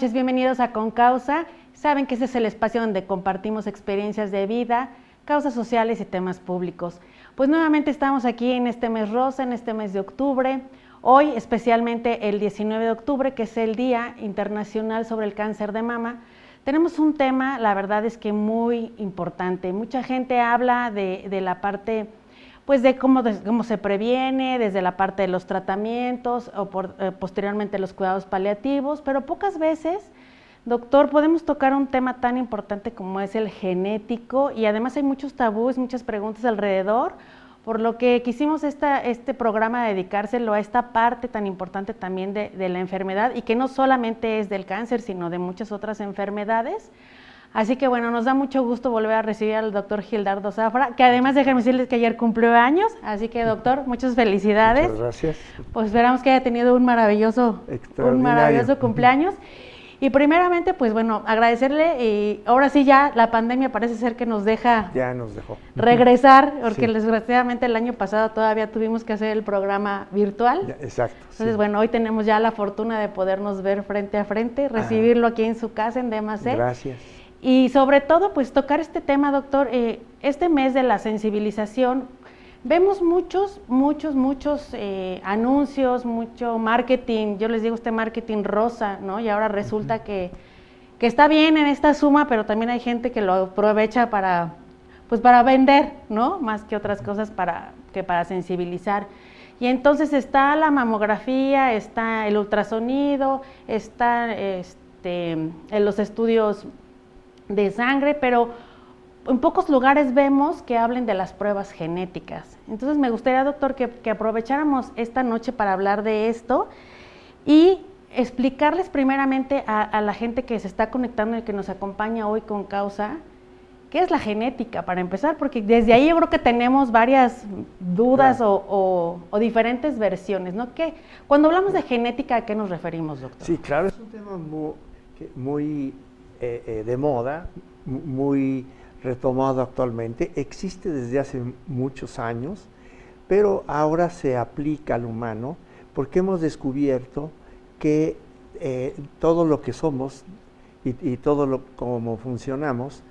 Bienvenidos a Concausa. Saben que este es el espacio donde compartimos experiencias de vida, causas sociales y temas públicos. Pues nuevamente estamos aquí en este mes rosa, en este mes de octubre. Hoy, especialmente el 19 de octubre, que es el Día Internacional sobre el Cáncer de Mama, tenemos un tema, la verdad es que muy importante. Mucha gente habla de, la parte, pues de cómo, cómo, se previene, desde la parte de los tratamientos o eh, posteriormente los cuidados paliativos, pero pocas veces, doctor, podemos tocar un tema tan importante como es el genético y además hay muchos tabúes, muchas preguntas alrededor por lo que quisimos esta, este programa dedicárselo a esta parte tan importante también de, la enfermedad y que no solamente es del cáncer, sino de muchas otras enfermedades. Así que bueno, nos da mucho gusto volver a recibir al doctor Gildardo Zafra, que además déjenme decirles que ayer cumplió años, así que doctor, muchas felicidades. Muchas gracias. Pues esperamos que haya tenido un maravilloso, un maravilloso cumpleaños. Y primeramente, pues bueno, agradecerle y ahora sí ya la pandemia parece ser que nos deja ya nos dejó. regresar, porque desgraciadamente el año pasado todavía tuvimos que hacer el programa virtual. exacto. Entonces, bueno, hoy tenemos ya la fortuna de podernos ver frente a frente, recibirlo aquí en su casa en DMAC. Gracias. Y sobre todo, pues tocar este tema, doctor, eh, este mes de la sensibilización Vemos muchos, muchos, muchos eh, anuncios, mucho marketing, yo les digo este marketing rosa, ¿no? Y ahora resulta que, que, está bien en esta suma, pero también hay gente que lo aprovecha para, pues para vender, ¿no? Más que otras cosas para, que para sensibilizar. Y entonces está la mamografía, está el ultrasonido, está este, en los estudios de sangre, pero en pocos lugares vemos que hablen de las pruebas genéticas. Entonces me gustaría, doctor, que, aprovecháramos esta noche para hablar de esto y explicarles primeramente a, la gente que se está conectando y que nos acompaña hoy con causa, qué es la genética, para empezar, porque desde ahí yo creo que tenemos varias dudas o, diferentes versiones, ¿no? ¿Qué, cuando hablamos de genética, ¿a qué nos referimos, doctor? Sí, claro, es un tema muy, eh, eh, de moda, muy retomado actualmente, existe desde hace muchos años, pero ahora se aplica al humano porque hemos descubierto que eh, todo lo que somos y, todo lo como funcionamos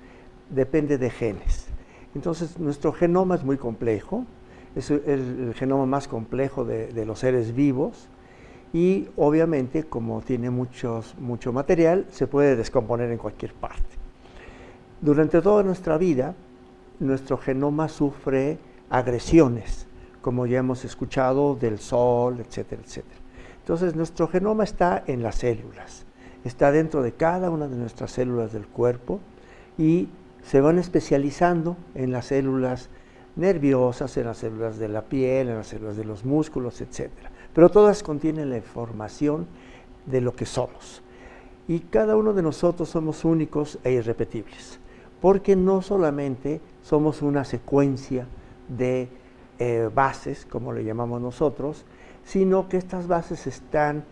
depende de genes. Entonces nuestro genoma es muy complejo, es el, genoma más complejo de, los seres vivos y obviamente como tiene mucho material se puede descomponer en cualquier parte. Durante toda nuestra vida, nuestro genoma sufre agresiones, como ya hemos escuchado, del sol, etcétera, etcétera. Entonces, nuestro genoma está en las células, está dentro de cada una de nuestras células del cuerpo y se van especializando en las células nerviosas, en las células de la piel, en las células de los músculos, etcétera. Pero todas contienen la información de lo que somos. Y cada uno de nosotros somos únicos e irrepetibles porque no solamente somos una secuencia de eh, bases, como le llamamos nosotros, sino que estas bases están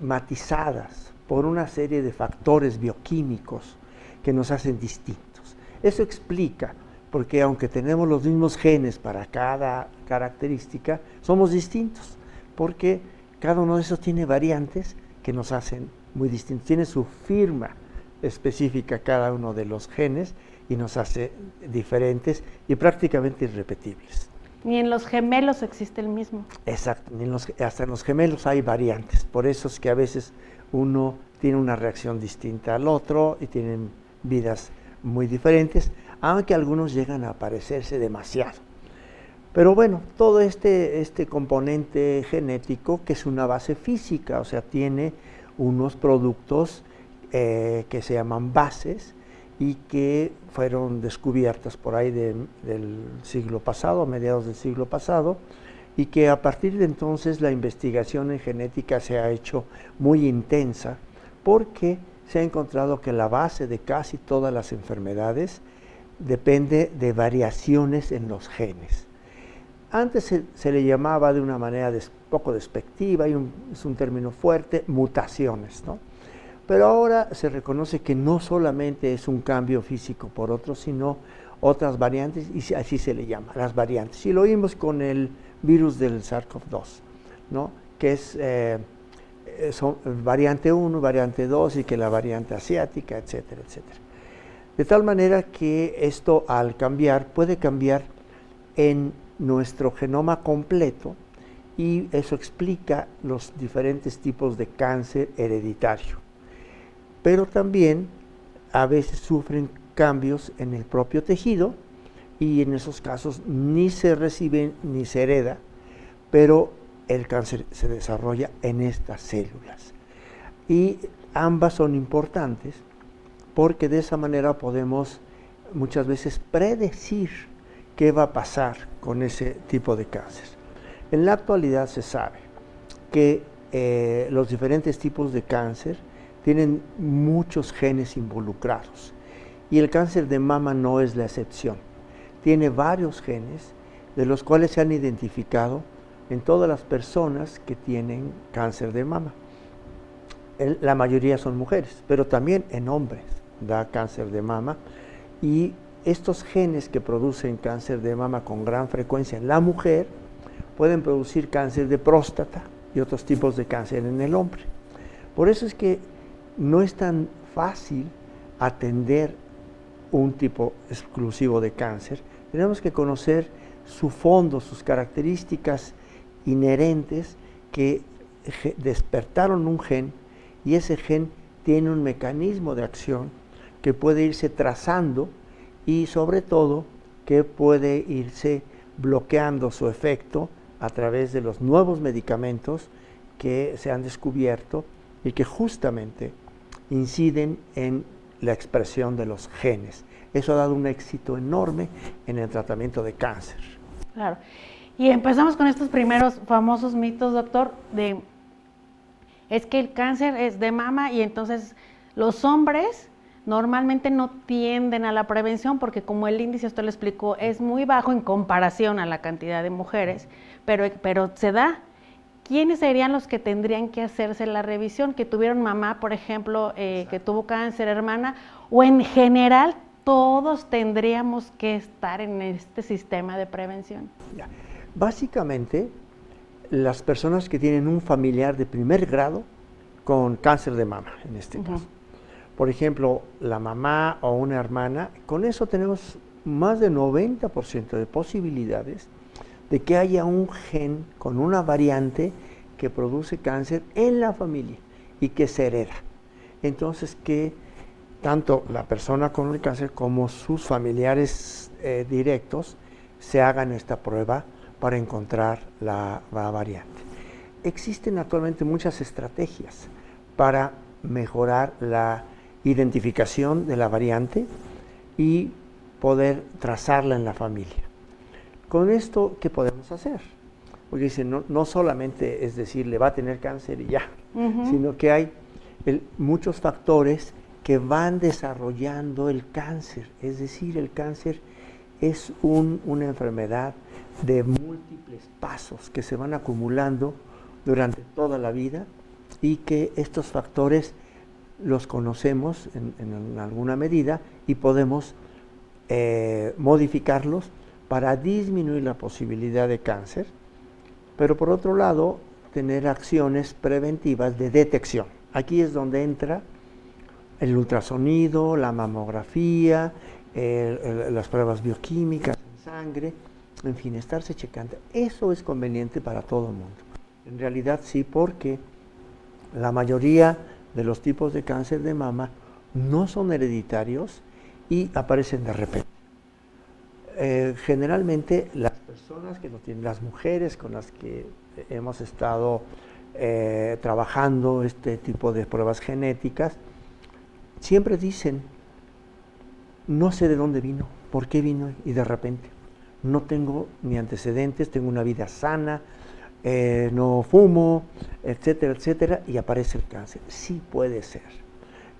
matizadas por una serie de factores bioquímicos que nos hacen distintos. Eso explica porque aunque tenemos los mismos genes para cada característica, somos distintos, porque cada uno de esos tiene variantes que nos hacen muy distintos, tiene su firma específica cada uno de los genes y nos hace diferentes y prácticamente irrepetibles. Ni en los gemelos existe el mismo. Exacto, hasta en los gemelos hay variantes, por eso es que a veces uno tiene una reacción distinta al otro y tienen vidas muy diferentes, aunque algunos llegan a parecerse demasiado. Pero bueno, todo este, este componente genético, que es una base física, o sea, tiene unos productos eh, que se llaman bases y que fueron descubiertas por ahí del siglo pasado, a mediados del siglo pasado, y que a partir de entonces la investigación en genética se ha hecho muy intensa porque se ha encontrado que la base de casi todas las enfermedades depende de variaciones en los genes. Antes se, le llamaba de una manera poco despectiva, y es un término fuerte, mutaciones, ¿no? Pero ahora se reconoce que no solamente es un cambio físico por otro, sino otras variantes, y así se le llama, las variantes. Y lo vimos con el virus del SARS-CoV-2, ¿no? que es, eh, eh, variante 1, variante 2 y que la variante asiática, etcétera, etcétera. De tal manera que esto al cambiar puede cambiar en nuestro genoma completo y eso explica los diferentes tipos de cáncer hereditario. Pero también a veces sufren cambios en el propio tejido y en esos casos ni se recibe ni se hereda, pero el cáncer se desarrolla en estas células. Y ambas son importantes porque de esa manera podemos muchas veces predecir qué va a pasar con ese tipo de cáncer. En la actualidad se sabe que eh, los diferentes tipos de cáncer tienen muchos genes involucrados y el cáncer de mama no es la excepción. Tiene varios genes de los cuales se han identificado en todas las personas que tienen cáncer de mama. la mayoría son mujeres, pero también en hombres da cáncer de mama y estos genes que producen cáncer de mama con gran frecuencia en la mujer pueden producir cáncer de próstata y otros tipos de cáncer en el hombre. Por eso es que no es tan fácil atender un tipo exclusivo de cáncer. Tenemos que conocer su fondo, sus características inherentes que despertaron un gen y ese gen tiene un mecanismo de acción que puede irse trazando y sobre todo que puede irse bloqueando su efecto a través de los nuevos medicamentos que se han descubierto y que justamente inciden en la expresión de los genes. Eso ha dado un éxito enorme en el tratamiento de cáncer. Claro. Y empezamos con estos primeros famosos mitos, doctor, de es que el cáncer es de mama y entonces los hombres normalmente no tienden a la prevención porque como el índice, usted lo explicó, es muy bajo en comparación a la cantidad de mujeres, pero, pero se da. ¿Quiénes serían los que tendrían que hacerse la revisión? Que tuvieron mamá, por ejemplo, eh, que tuvo cáncer, hermana, o en general todos tendríamos que estar en este sistema de prevención. Básicamente, las personas que tienen un familiar de primer grado con cáncer de mama, en este caso. Por ejemplo, la mamá o una hermana, con eso tenemos más de 90% de posibilidades de que haya un gen con una variante que produce cáncer en la familia y que se hereda. Entonces, que tanto la persona con el cáncer como sus familiares eh, directos se hagan esta prueba para encontrar la, variante. Existen actualmente muchas estrategias para mejorar la identificación de la variante y poder trazarla en la familia. Con esto, ¿qué podemos hacer? Porque dice, no, solamente es decir, le va a tener cáncer y ya, sino que hay muchos factores que van desarrollando el cáncer. Es decir, el cáncer es una enfermedad de múltiples pasos que se van acumulando durante toda la vida y que estos factores los conocemos en, alguna medida y podemos eh, modificarlos para disminuir la posibilidad de cáncer, pero por otro lado, tener acciones preventivas de detección. Aquí es donde entra el ultrasonido, la mamografía, las pruebas bioquímicas en sangre, en fin, estarse checando. Eso es conveniente para todo el mundo. En realidad sí, porque la mayoría de los tipos de cáncer de mama no son hereditarios y aparecen de repente. Eh, generalmente las personas que lo tienen, las mujeres con las que hemos estado eh, trabajando este tipo de pruebas genéticas, siempre dicen, no sé de dónde vino, por qué vino y de repente no tengo ni antecedentes, tengo una vida sana, eh, no fumo, etcétera, etcétera, y aparece el cáncer. Sí puede ser.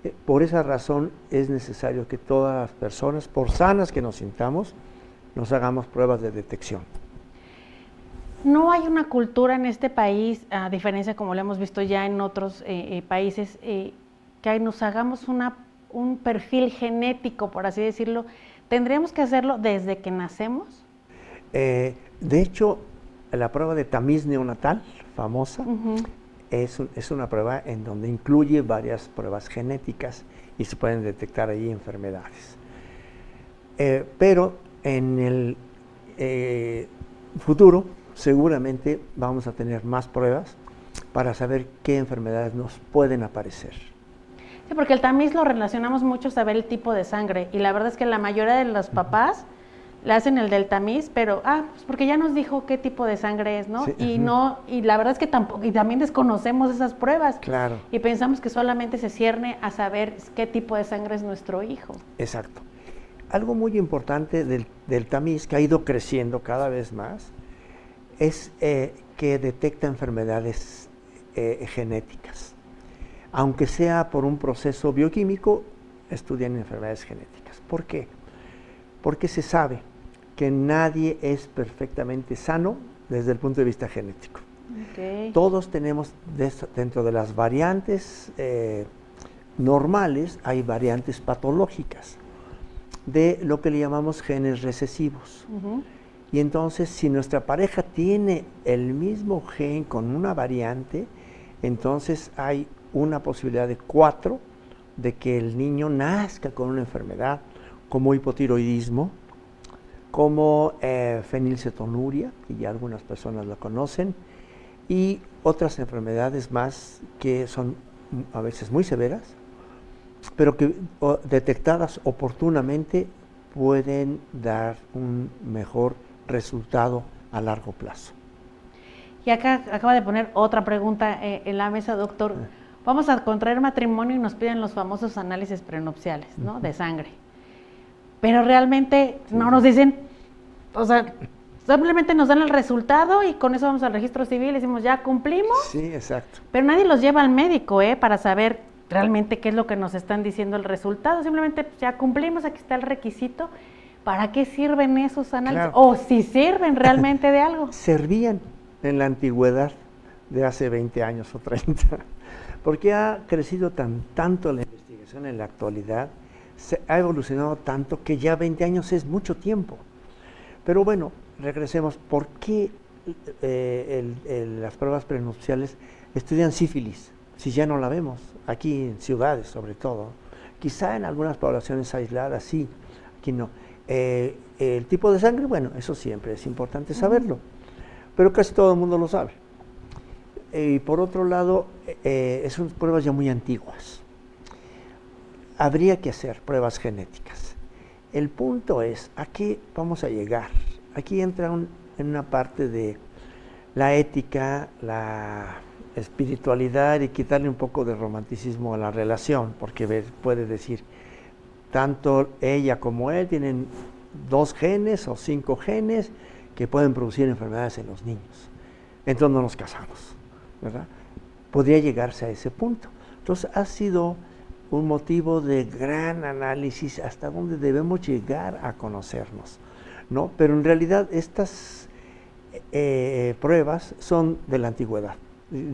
Eh, por esa razón es necesario que todas las personas, por sanas que nos sintamos, nos hagamos pruebas de detección. No hay una cultura en este país, a diferencia como lo hemos visto ya en otros eh, países, que nos hagamos una, un perfil genético, por así decirlo. ¿Tendríamos que hacerlo desde que nacemos? De hecho, la prueba de tamiz neonatal, famosa, es, es una prueba en donde incluye varias pruebas genéticas y se pueden detectar ahí enfermedades. Eh, pero en el eh, futuro seguramente vamos a tener más pruebas para saber qué enfermedades nos pueden aparecer. Sí, porque el tamiz lo relacionamos mucho a saber el tipo de sangre y la verdad es que la mayoría de los papás le hacen el del tamiz, pero ah, pues porque ya nos dijo qué tipo de sangre es, ¿no? y no y la verdad es que tampoco y también desconocemos esas pruebas. Claro. Y pensamos que solamente se cierne a saber qué tipo de sangre es nuestro hijo. Exacto. Algo muy importante del, tamiz que ha ido creciendo cada vez más es eh, que detecta enfermedades eh, genéticas. Aunque sea por un proceso bioquímico, estudian enfermedades genéticas. ¿Por qué? Porque se sabe que nadie es perfectamente sano desde el punto de vista genético. Todos tenemos dentro de las variantes eh, normales, hay variantes patológicas de lo que le llamamos genes recesivos. Y entonces, si nuestra pareja tiene el mismo gen con una variante, entonces hay una posibilidad de cuatro de que el niño nazca con una enfermedad como hipotiroidismo, como eh, fenilcetonuria, que ya algunas personas lo conocen, y otras enfermedades más que son a veces muy severas, pero que detectadas oportunamente pueden dar un mejor resultado a largo plazo. Y acá acaba de poner otra pregunta eh, en la mesa, doctor. Ah. Vamos a contraer matrimonio y nos piden los famosos análisis prenupciales, ¿no? De sangre. Pero realmente no nos dicen, o sea, simplemente nos dan el resultado y con eso vamos al registro civil y decimos, ya cumplimos. Sí, exacto. Pero nadie los lleva al médico, ¿eh? Para saber realmente qué es lo que nos están diciendo el resultado. Simplemente pues, ya cumplimos, aquí está el requisito ¿para qué sirven esos análisis? O si sirven realmente de algo. Servían en la antigüedad de hace 20 años o 30, porque ha crecido tan tanto la investigación en la actualidad, se ha evolucionado tanto que ya 20 años es mucho tiempo. Pero bueno, regresemos, ¿por qué eh, las pruebas prenupciales estudian sífilis? Si ya no la vemos, aquí en ciudades sobre todo. Quizá en algunas poblaciones aisladas sí, aquí no. Eh, el tipo de sangre, bueno, eso siempre es importante saberlo, pero casi todo el mundo lo sabe. y por otro lado, eh, son pruebas ya muy antiguas. Habría que hacer pruebas genéticas. El punto es, ¿a qué vamos a llegar? Aquí entra en una parte de la ética, la espiritualidad y quitarle un poco de romanticismo a la relación, porque puede decir, tanto ella como él tienen dos genes o cinco genes que pueden producir enfermedades en los niños. Entonces no nos casamos, ¿verdad? Podría llegarse a ese punto. Entonces ha sido un motivo de gran análisis hasta dónde debemos llegar a conocernos, ¿no? Pero en realidad estas eh, pruebas son de la antigüedad.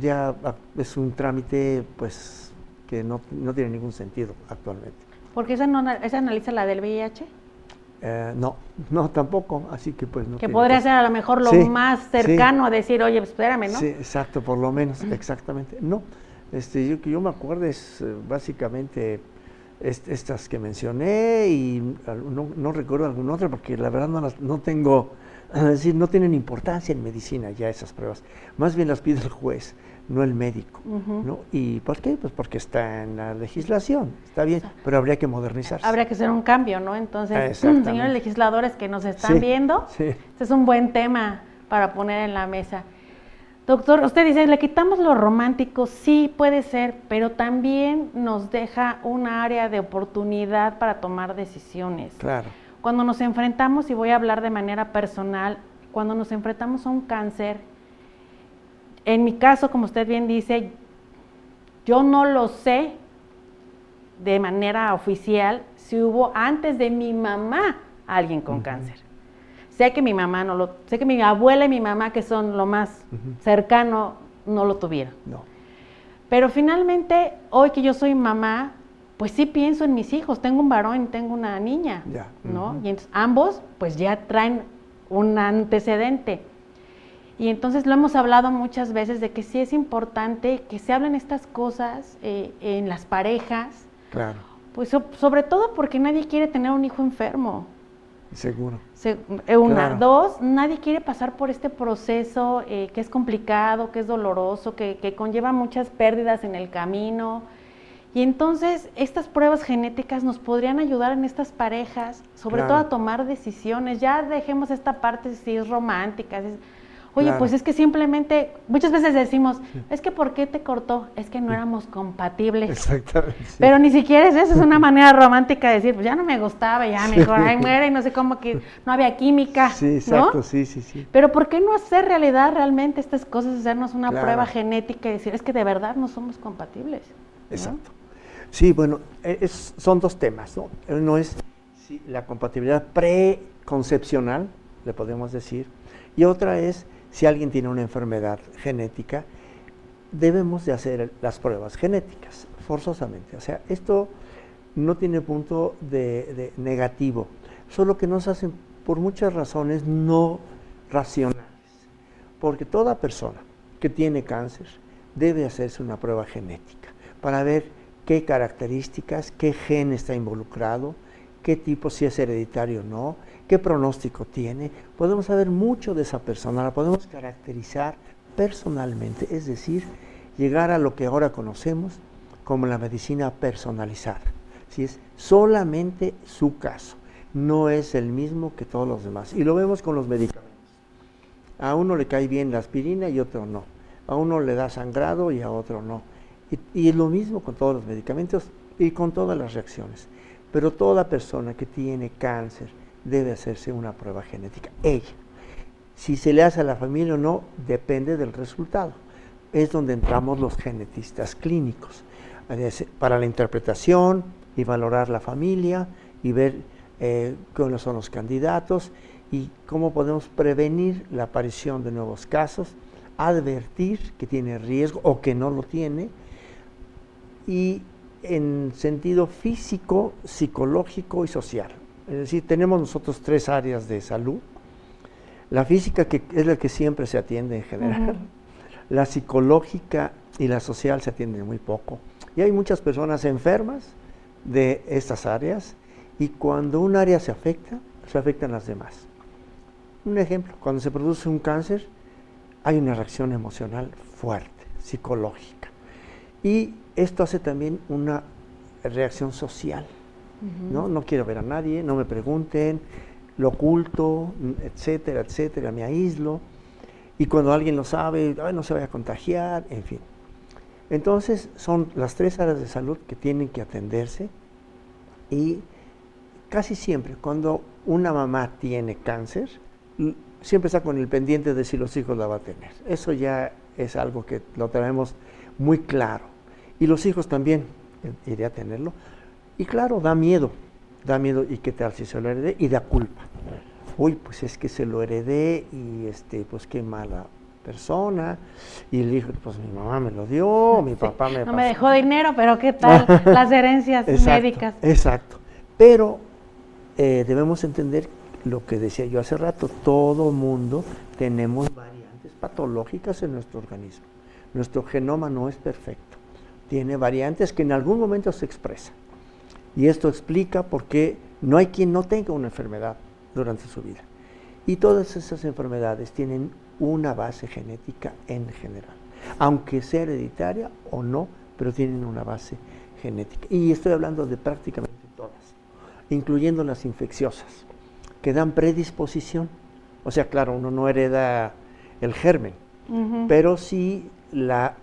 Ya es un trámite, pues, que no tiene ningún sentido actualmente. Porque esa, no, esa analiza la del VIH. Eh, no, no tampoco, así que pues no. Que podría ser a lo mejor lo más cercano a decir, oye, pues, espérame, ¿no? Sí, exacto, por lo menos, exactamente. No, este, yo que yo me acuerdo es eh, básicamente estas que mencioné y no, no, recuerdo alguna otra porque la verdad no, las, no tengo, es decir, no tienen importancia en medicina ya esas pruebas, más bien las pide el juez no el médico. ¿no? ¿Y por qué? Pues porque está en la legislación, está bien, pero habría que modernizarse. Habría que hacer un cambio, ¿no? Entonces, señores legisladores que nos están viendo, este es un buen tema para poner en la mesa. Doctor, usted dice, le quitamos lo romántico, sí puede ser, pero también nos deja un área de oportunidad para tomar decisiones. Claro. Cuando nos enfrentamos, y voy a hablar de manera personal, cuando nos enfrentamos a un cáncer, en mi caso, como usted bien dice, yo no lo sé de manera oficial si hubo antes de mi mamá alguien con cáncer. Sé que mi mamá no lo, sé que mi abuela y mi mamá, que son lo más cercano, no lo tuvieron. No. Pero finalmente, hoy que yo soy mamá, pues sí pienso en mis hijos. Tengo un varón y tengo una niña, ¿no? Y entonces ambos, pues ya traen un antecedente. Y entonces lo hemos hablado muchas veces de que sí es importante que se hablen estas cosas eh, en las parejas. Claro. Pues sobre todo porque nadie quiere tener un hijo enfermo. Seguro. Eh, una. Dos, nadie quiere pasar por este proceso eh, que es complicado, que es doloroso, que, que, conlleva muchas pérdidas en el camino. Y entonces estas pruebas genéticas nos podrían ayudar en estas parejas, sobre todo a tomar decisiones. Ya dejemos esta parte si es romántica, Oye, pues es que simplemente, muchas veces decimos, es que ¿por qué te cortó? Es que no éramos compatibles. Exactamente. Pero ni siquiera es eso, es una manera romántica de decir, pues ya no me gustaba, ya mejor, ahí muere y no sé cómo que no había química. Sí, exacto, sí, sí, sí. Pero ¿por qué no hacer realidad realmente estas cosas, hacernos una prueba genética y decir, es que de verdad no somos compatibles? Exacto. Sí, bueno, e, son dos temas, ¿no? Uno es la compatibilidad preconcepcional, le podemos decir, y otra es si alguien tiene una enfermedad genética, debemos de hacer las pruebas genéticas, forzosamente. O sea, esto no tiene punto de, negativo, solo que nos hacen por muchas razones no racionales. Porque toda persona que tiene cáncer debe hacerse una prueba genética para ver qué características, qué gen está involucrado, qué tipo, si es hereditario o no, qué pronóstico tiene, podemos saber mucho de esa persona, la podemos caracterizar personalmente, es decir, llegar a lo que ahora conocemos como la medicina personalizada. Si es solamente su caso, no es el mismo que todos los demás. Y lo vemos con los medicamentos. A uno le cae bien la aspirina y otro no. A uno le da sangrado y a otro no. Y, y es lo mismo con todos los medicamentos y con todas las reacciones. Pero toda persona que tiene cáncer, debe hacerse una prueba genética. Ella. Si se le hace a la familia o no, depende del resultado. Es donde entramos los genetistas clínicos para la interpretación y valorar la familia y ver eh, cuáles son los candidatos y cómo podemos prevenir la aparición de nuevos casos, advertir que tiene riesgo o que no lo tiene y en sentido físico, psicológico y social. Es decir, tenemos nosotros tres áreas de salud. La física, que es la que siempre se atiende en general. La psicológica y la social se atienden muy poco. Y hay muchas personas enfermas de estas áreas y cuando un área se afecta, se afectan las demás. Un ejemplo, cuando se produce un cáncer, hay una reacción emocional fuerte, psicológica. Y esto hace también una reacción social. ¿No? No quiero ver a nadie, no me pregunten, lo oculto, etcétera, etcétera, me aíslo. Y cuando alguien lo sabe, no se vaya a contagiar, en fin. Entonces son las tres áreas de salud que tienen que atenderse y casi siempre cuando una mamá tiene cáncer, siempre está con el pendiente de si los hijos la va a tener. Eso ya es algo que lo tenemos muy claro. Y los hijos también, eh, iré a tenerlo, y claro, da miedo, da miedo, ¿y qué tal si se lo heredé? Y da culpa. Uy, pues es que se lo heredé y este, pues qué mala persona. Y el hijo, pues mi mamá me lo dio, mi papá me No me dejó dinero, pero qué tal las herencias médicas. Exacto. Pero eh, debemos entender lo que decía yo hace rato, todo mundo tenemos variantes patológicas en nuestro organismo. Nuestro genoma no es perfecto. Tiene variantes que en algún momento se expresan. Y esto explica por qué no hay quien no tenga una enfermedad durante su vida. Y todas esas enfermedades tienen una base genética en general, aunque sea hereditaria o no, pero tienen una base genética. Y estoy hablando de prácticamente todas, incluyendo las infecciosas, que dan predisposición. O sea, claro, uno no hereda el germen, pero sí la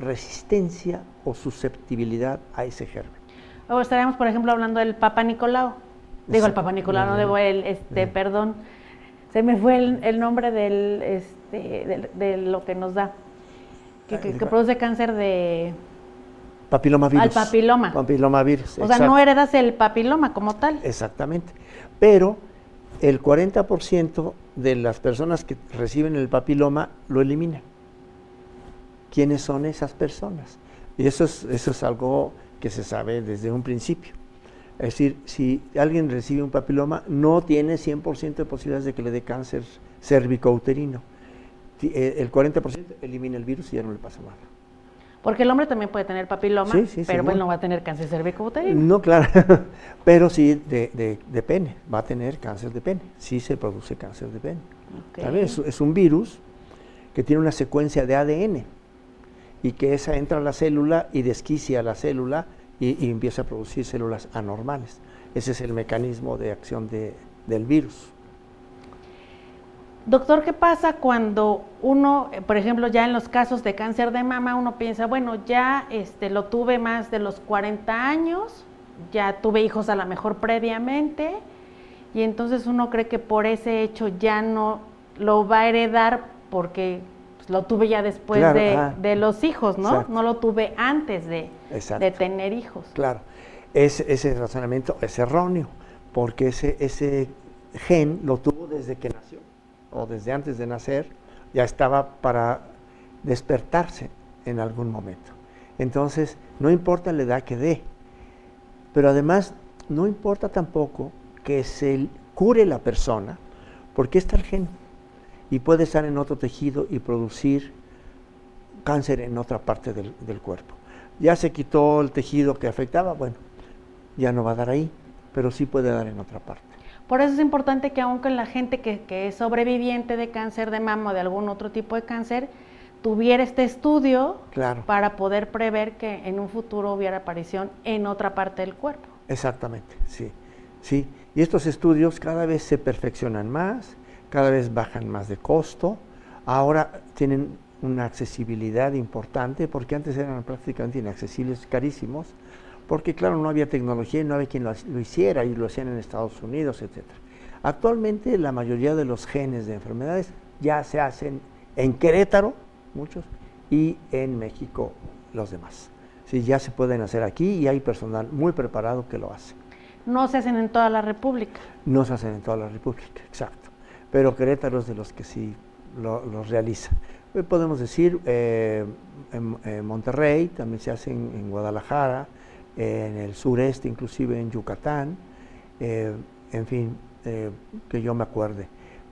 resistencia o susceptibilidad a ese germen. O estaríamos, por ejemplo, hablando del Papa Nicolau. Digo, el Papa Nicolau, no debo el, este, perdón, se me fue el, nombre del, este, de, lo que nos da, que, produce cáncer de... Papilomavirus. Al papiloma. Papilomavirus. O sea, no heredas el papiloma como tal. Exactamente. Pero el 40% de las personas que reciben el papiloma lo eliminan. ¿Quiénes son esas personas? Y eso es, eso es algo que se sabe desde un principio. Es decir, si alguien recibe un papiloma, no tiene 100% de posibilidades de que le dé cáncer cérvico-uterino. eh, el 40% elimina el virus y ya no le pasa nada. Porque el hombre también puede tener papiloma, pero pues no va a tener cáncer cervicouterino. No, claro, pero sí de, de, pene, va a tener cáncer de pene, sí se produce cáncer de pene. Es, es, un virus que tiene una secuencia de ADN y que esa entra a la célula y desquicia la célula y, empieza a producir células anormales. Ese es el mecanismo de acción de, del virus. Doctor, ¿qué pasa cuando uno, por ejemplo, ya en los casos de cáncer de mama, uno piensa, bueno, ya este, lo tuve más de los 40 años, ya tuve hijos a lo mejor previamente, y entonces uno cree que por ese hecho ya no lo va a heredar porque pues, lo tuve ya después de, los hijos, ¿no? No lo tuve antes de, de tener hijos. Claro, ese, ese razonamiento es erróneo, porque ese, ese gen lo tuvo desde que nació o desde antes de nacer, ya estaba para despertarse en algún momento. Entonces, no importa la edad que dé, pero además no importa tampoco que se cure la persona, porque está el gen y puede estar en otro tejido y producir cáncer en otra parte del, del cuerpo. Ya se quitó el tejido que afectaba, bueno, ya no va a dar ahí, pero sí puede dar en otra parte. Por eso es importante que aunque la gente que, es sobreviviente de cáncer de mama o de algún otro tipo de cáncer, tuviera este estudio para poder prever que en un futuro hubiera aparición en otra parte del cuerpo. Exactamente, sí. sí. Y estos estudios cada vez se perfeccionan más, cada vez bajan más de costo, ahora tienen una accesibilidad importante, porque antes eran prácticamente inaccesibles, carísimos, porque claro, no había tecnología y no había quien lo, hiciera y lo hacían en Estados Unidos, etc. Actualmente la mayoría de los genes de enfermedades ya se hacen en Querétaro, muchos, y en México los demás. Sí, ya se pueden hacer aquí y hay personal muy preparado que lo hace. No se hacen en toda la República. No se hacen en toda la República, exacto. Pero Querétaro es de los que sí los lo realiza. Podemos decir, eh, en, Monterrey, también se hacen en Guadalajara, en el sureste, inclusive en Yucatán, eh, en fin, eh, que yo me acuerde.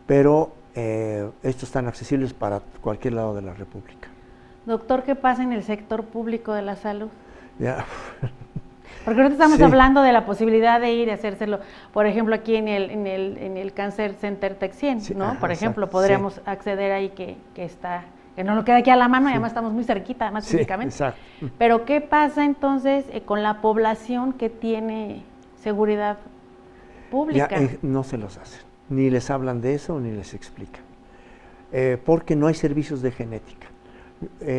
Pero eh, estos están accesibles para cualquier lado de la República. Doctor, ¿qué pasa en el sector público de la salud? Ya. Porque ahorita estamos hablando de la posibilidad de ir a hacérselo, por ejemplo, aquí en el, en el, en el Cancer Center Texien, ¿no? por ejemplo, podríamos acceder ahí que, que está que no lo queda aquí a la mano y además estamos muy cerquita, más físicamente. Pero ¿qué pasa entonces eh, con la población que tiene seguridad pública? Eh, no se los hacen, ni les hablan de eso ni les explican, eh, porque no hay servicios de genética.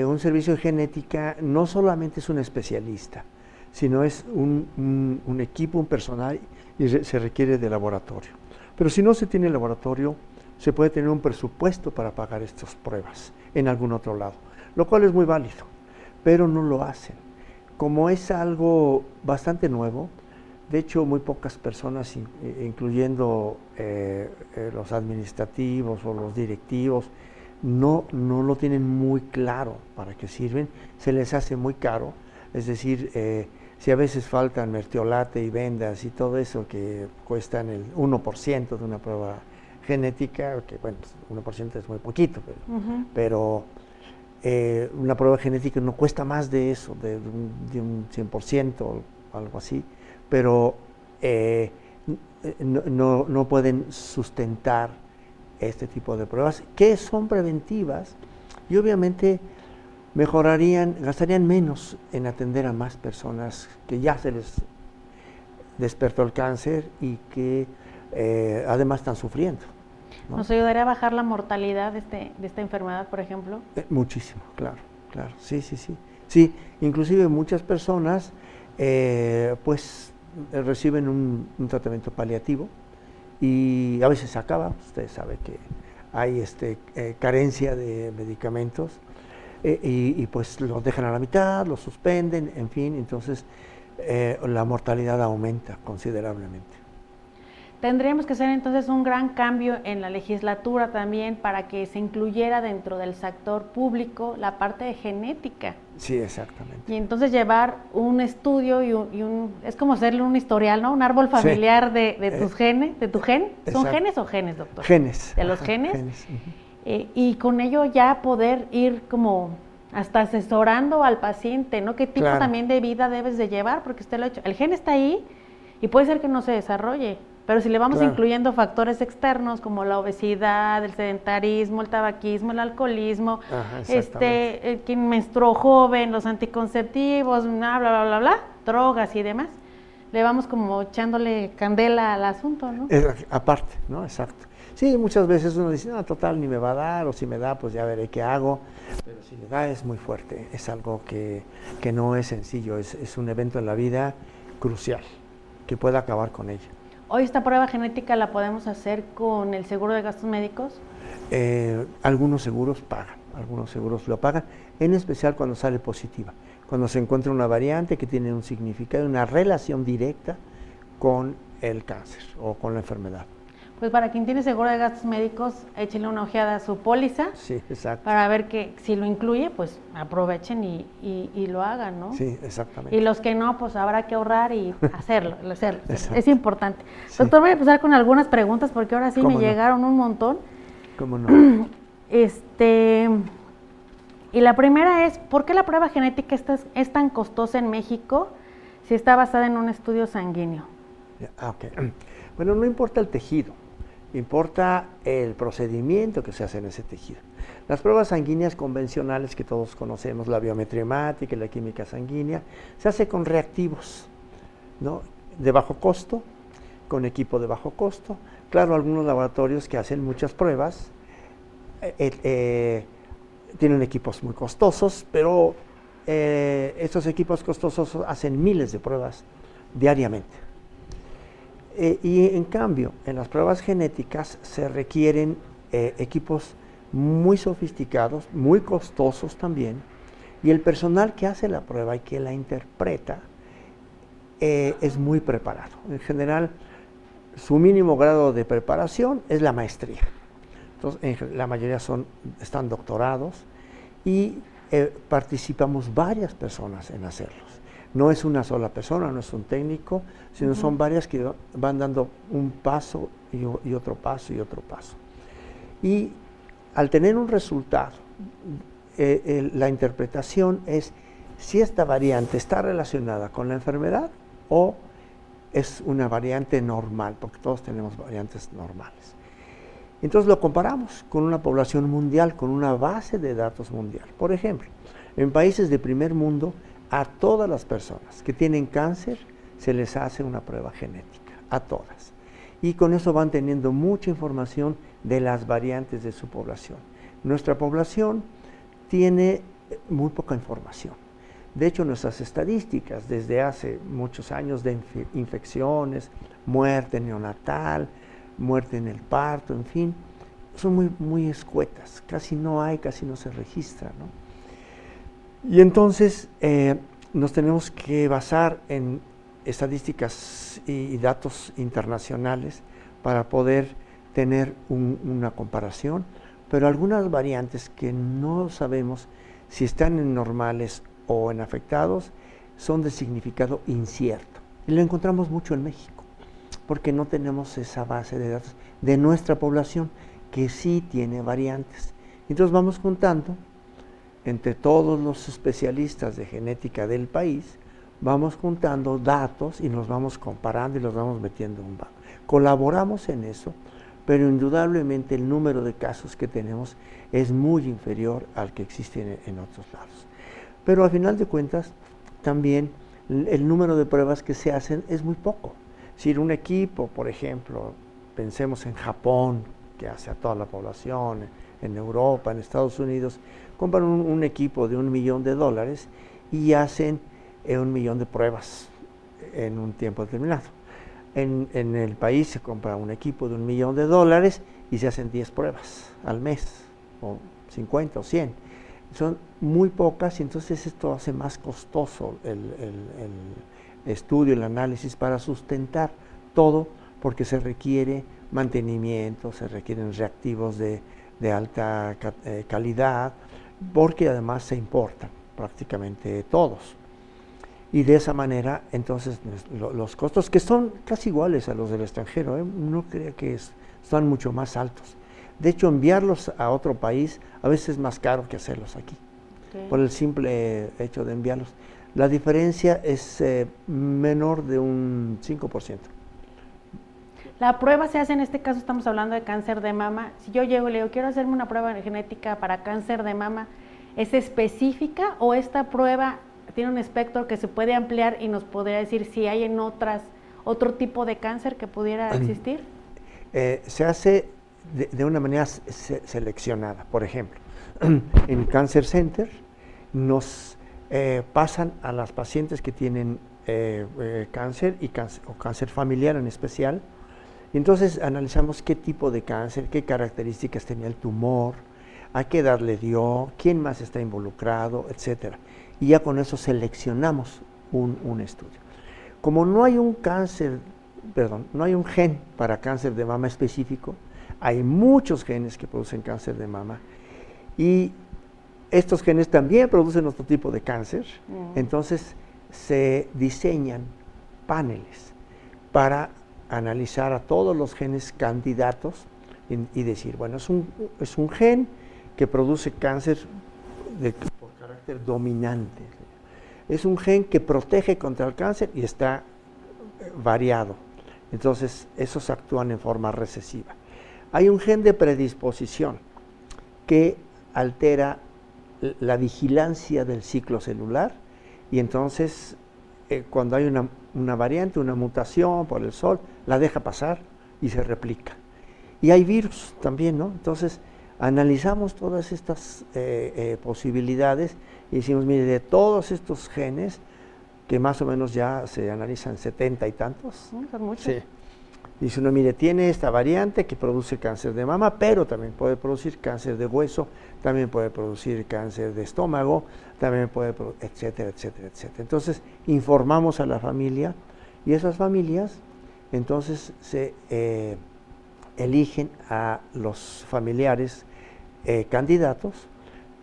un servicio de genética no solamente es un especialista, sino es un, un equipo, un personal y se requiere de laboratorio. Pero si no se tiene laboratorio, se puede tener un presupuesto para pagar estas pruebas en algún otro lado, lo cual es muy válido, pero no lo hacen. Como es algo bastante nuevo, de hecho muy pocas personas, eh, incluyendo eh, eh, los administrativos o los directivos, no, no lo tienen muy claro para qué sirven, se les hace muy caro, es decir, si a veces faltan mertiolate y vendas y todo eso que cuestan el 1% de una prueba genética, que bueno, 1% pues, es muy poquito, pero, eh, una prueba genética no cuesta más de eso, de, un, 100% o algo así, pero eh, no, no, pueden sustentar este tipo de pruebas que son preventivas y obviamente mejorarían, gastarían menos en atender a más personas que ya se les despertó el cáncer y que eh, además están sufriendo. ¿Nos ayudaría a bajar la mortalidad de, este, de esta enfermedad, por ejemplo? Eh, muchísimo, claro, claro, sí, sí, sí. Sí, inclusive muchas personas eh, pues reciben un, tratamiento paliativo y a veces se acaba, usted sabe que hay este, carencia de medicamentos y, y, pues los dejan a la mitad, los suspenden, en fin, entonces la mortalidad aumenta considerablemente. Tendríamos que hacer entonces un gran cambio en la legislatura también para que se incluyera dentro del sector público la parte de genética. Sí, exactamente. Y entonces llevar un estudio y un, es como hacerle un historial, ¿no? Un árbol familiar de, de, tus eh, genes, de tu gen. ¿Son genes o genes, doctor? Genes. De los genes. Eh, y con ello ya poder ir como hasta asesorando al paciente, ¿no? ¿Qué tipo también de vida debes de llevar? Porque usted lo ha hecho. El gen está ahí y puede ser que no se desarrolle, pero si le vamos incluyendo factores externos como la obesidad, el sedentarismo, el tabaquismo, el alcoholismo, este, quien menstruó joven, los anticonceptivos, bla, bla, bla, bla, bla, drogas y demás, le vamos como echándole candela al asunto, ¿no? aparte, ¿no? Exacto. Sí, muchas veces uno dice, no, total, ni me va a dar, o si me da, pues ya veré qué hago. Pero si le da es muy fuerte, es algo que, no es sencillo, es, es un evento en la vida crucial, que puede acabar con ella. ¿Hoy esta prueba genética la podemos hacer con el seguro de gastos médicos? Eh, algunos seguros pagan, algunos seguros lo pagan, en especial cuando sale positiva, cuando se encuentra una variante que tiene un significado, una relación directa con el cáncer o con la enfermedad. Pues para quien tiene seguro de gastos médicos, échenle una ojeada a su póliza. Sí, exacto. Para ver que si lo incluye, pues aprovechen y, y, lo hagan, ¿no? Sí, exactamente. Y los que no, pues habrá que ahorrar y hacerlo, hacerlo. es importante. Doctor, voy a empezar con algunas preguntas porque ahora sí me llegaron un montón. ¿Cómo no? Este, y la primera es, ¿por qué la prueba genética es tan costosa en México si está basada en un estudio sanguíneo? Ah, ok. Bueno, no importa el tejido importa el procedimiento que se hace en ese tejido. Las pruebas sanguíneas convencionales que todos conocemos, la biometría hemática y la química sanguínea, se hace con reactivos ¿no? de bajo costo, con equipo de bajo costo. Claro, algunos laboratorios que hacen muchas pruebas eh, eh, tienen equipos muy costosos, pero eh, estos equipos costosos hacen miles de pruebas diariamente. Eh, y en cambio, en las pruebas genéticas se requieren eh, equipos muy sofisticados, muy costosos también, y el personal que hace la prueba y que la interpreta eh, es muy preparado. En general, su mínimo grado de preparación es la maestría. Entonces, la mayoría son, están doctorados y participamos varias personas en hacerlos. No es una sola persona, no es un técnico, sino son varias que van dando un paso y, otro paso y otro paso. Y al tener un resultado, eh, la interpretación es si esta variante está relacionada con la enfermedad o es una variante normal, porque todos tenemos variantes normales. Entonces lo comparamos con una población mundial, con una base de datos mundial. Por ejemplo, en países de primer mundo, a todas las personas que tienen cáncer se les hace una prueba genética, a todas. Y con eso van teniendo mucha información de las variantes de su población. Nuestra población tiene eh, muy poca información. De hecho, nuestras estadísticas desde hace muchos años de infecciones, muerte neonatal, muerte en el parto, en fin, son muy, muy escuetas. Casi no hay, casi no se registra. ¿no? Y entonces eh, nos tenemos que basar en estadísticas y, datos internacionales para poder tener una comparación, pero algunas variantes que no sabemos si están en normales o en afectados son de significado incierto. Y lo encontramos mucho en México, porque no tenemos esa base de datos de nuestra población que sí tiene variantes. Entonces vamos contando entre todos los especialistas de genética del país, vamos juntando datos y nos vamos comparando y los vamos metiendo en un banco. Colaboramos en eso, pero indudablemente el número de casos que tenemos es muy inferior al que existe en, otros lados. Pero al final de cuentas, también el número de pruebas que se hacen es muy poco. Si un equipo, por ejemplo, pensemos en Japón, que hace a toda la población, en Europa, en Estados Unidos, compran un, equipo de un millón de dólares y hacen eh, un millón de pruebas en un tiempo determinado. En, el país se compra un equipo de un millón de dólares y se hacen 10 pruebas al mes, o 50 o 100. Son muy pocas y entonces esto hace más costoso el, el estudio, el análisis para sustentar todo porque se requiere mantenimiento, se requieren reactivos de, de alta eh, calidad, porque además se importan prácticamente todos. Y de esa manera, entonces, los costos, que son casi iguales a los del extranjero, ¿eh? no creo que están mucho más altos. De hecho, enviarlos a otro país a veces es más caro que hacerlos aquí, por el simple hecho de enviarlos. La diferencia es eh, menor de un 5%. La prueba se hace, en este caso estamos hablando de cáncer de mama. Si yo llego y le digo, quiero hacerme una prueba genética para cáncer de mama, ¿es específica o esta prueba tiene un espectro que se puede ampliar y nos podría decir si hay en otras otro tipo de cáncer que pudiera existir? Eh, se hace de, una manera seleccionada. Por ejemplo, en Cancer Center nos eh, pasan a las pacientes que tienen eh, cáncer y cáncer, o cáncer familiar en especial. Y entonces analizamos qué tipo de cáncer, qué características tenía el tumor, a qué edad le dio, quién más está involucrado, etcétera. Y ya con eso seleccionamos un, un estudio. Como no hay un cáncer, perdón, no hay un gen para cáncer de mama específico, hay muchos genes que producen cáncer de mama y estos genes también producen otro tipo de cáncer, mm. entonces se diseñan paneles para analizar a todos los genes candidatos y, decir, bueno, es un, es un gen que produce cáncer de, por carácter dominante. Es un gen que protege contra el cáncer y está eh, variado. Entonces, esos actúan en forma recesiva. Hay un gen de predisposición que altera la vigilancia del ciclo celular y entonces eh, cuando hay una, variante, una mutación por el sol, la deja pasar y se replica. Y hay virus también, ¿no? Entonces analizamos todas estas eh, eh, posibilidades y decimos, mire, de todos estos genes, que más o menos ya se analizan setenta y tantos. Son muchos. Sí. Dice uno, mire, tiene esta variante que produce cáncer de mama, pero también puede producir cáncer de hueso, también puede producir cáncer de estómago, también puede, etcétera, etcétera, etcétera. Entonces, informamos a la familia y esas familias entonces se eh, eligen a los familiares eh, candidatos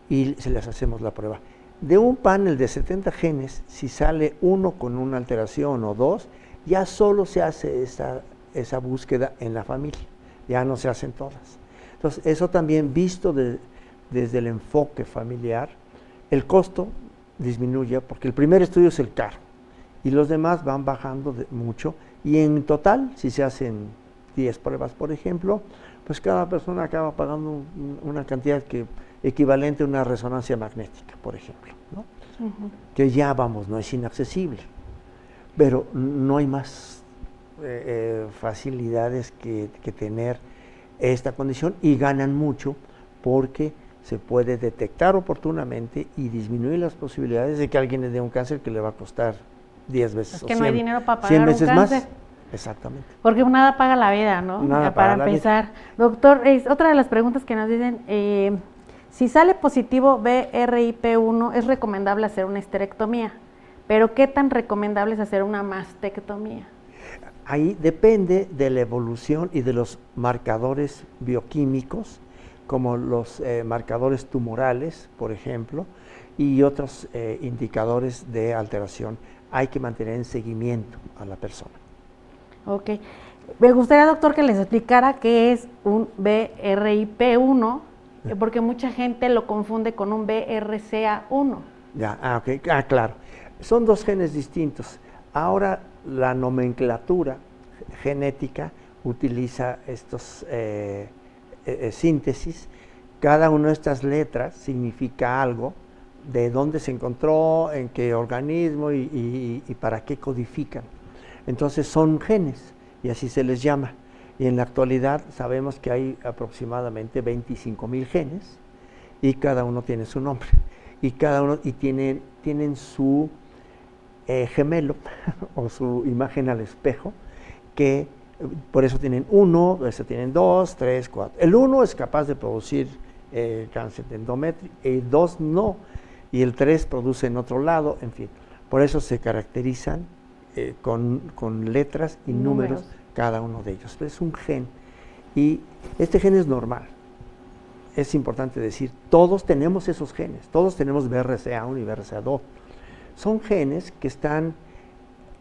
y se les hacemos la prueba. De un panel de 70 genes, si sale uno con una alteración o dos, ya solo se hace esa esa búsqueda en la familia, ya no se hacen todas. Entonces, eso también visto desde el enfoque familiar, el costo disminuye porque el primer estudio es el caro y los demás van bajando mucho. Y en total, si se hacen 10 pruebas, por ejemplo, pues cada persona acaba pagando una cantidad que equivalente a una resonancia magnética, por ejemplo, que ya vamos, no es inaccesible, pero no hay más eh, eh, facilidades que, tener esta condición y ganan mucho porque se puede detectar oportunamente y disminuir las posibilidades de que alguien le dé un cáncer que le va a costar 10 veces. Es que no hay dinero para pagar 100 veces un cáncer. más. Exactamente. Porque nada paga la vida, ¿no? Nada para empezar. Doctor, es otra de las preguntas que nos dicen, eh, si sale positivo BRIP1, es recomendable hacer una esterectomía, pero ¿qué tan recomendable es hacer una mastectomía? ahí depende de la evolución y de los marcadores bioquímicos, como los eh, marcadores tumorales, por ejemplo, y otros eh, indicadores de alteración. Hay que mantener en seguimiento a la persona. Ok. Me gustaría, doctor, que les explicara qué es un BRIP1, porque mucha gente lo confunde con un BRCA1. Ya, ah, ok, ah, claro. Son dos genes distintos. Ahora la nomenclatura genética utiliza estos eh, eh, eh, síntesis. Cada una de estas letras significa algo, de dónde se encontró, en qué organismo y, para qué codifican. Entonces son genes y así se les llama. Y en la actualidad sabemos que hay aproximadamente 25 mil genes y cada uno tiene su nombre y cada uno y tienen, tienen su eh, gemelo o su imagen al espejo, que por eso tienen uno, eso tienen dos, tres, cuatro. El uno es capaz de producir eh, cáncer de endometrio, el dos no, y el tres produce en otro lado, en fin. Por eso se caracterizan eh, con, letras y números. cada uno de ellos. Es un gen y este gen es normal. Es importante decir, todos tenemos esos genes, todos tenemos BRCA1 y BRCA2 son genes que están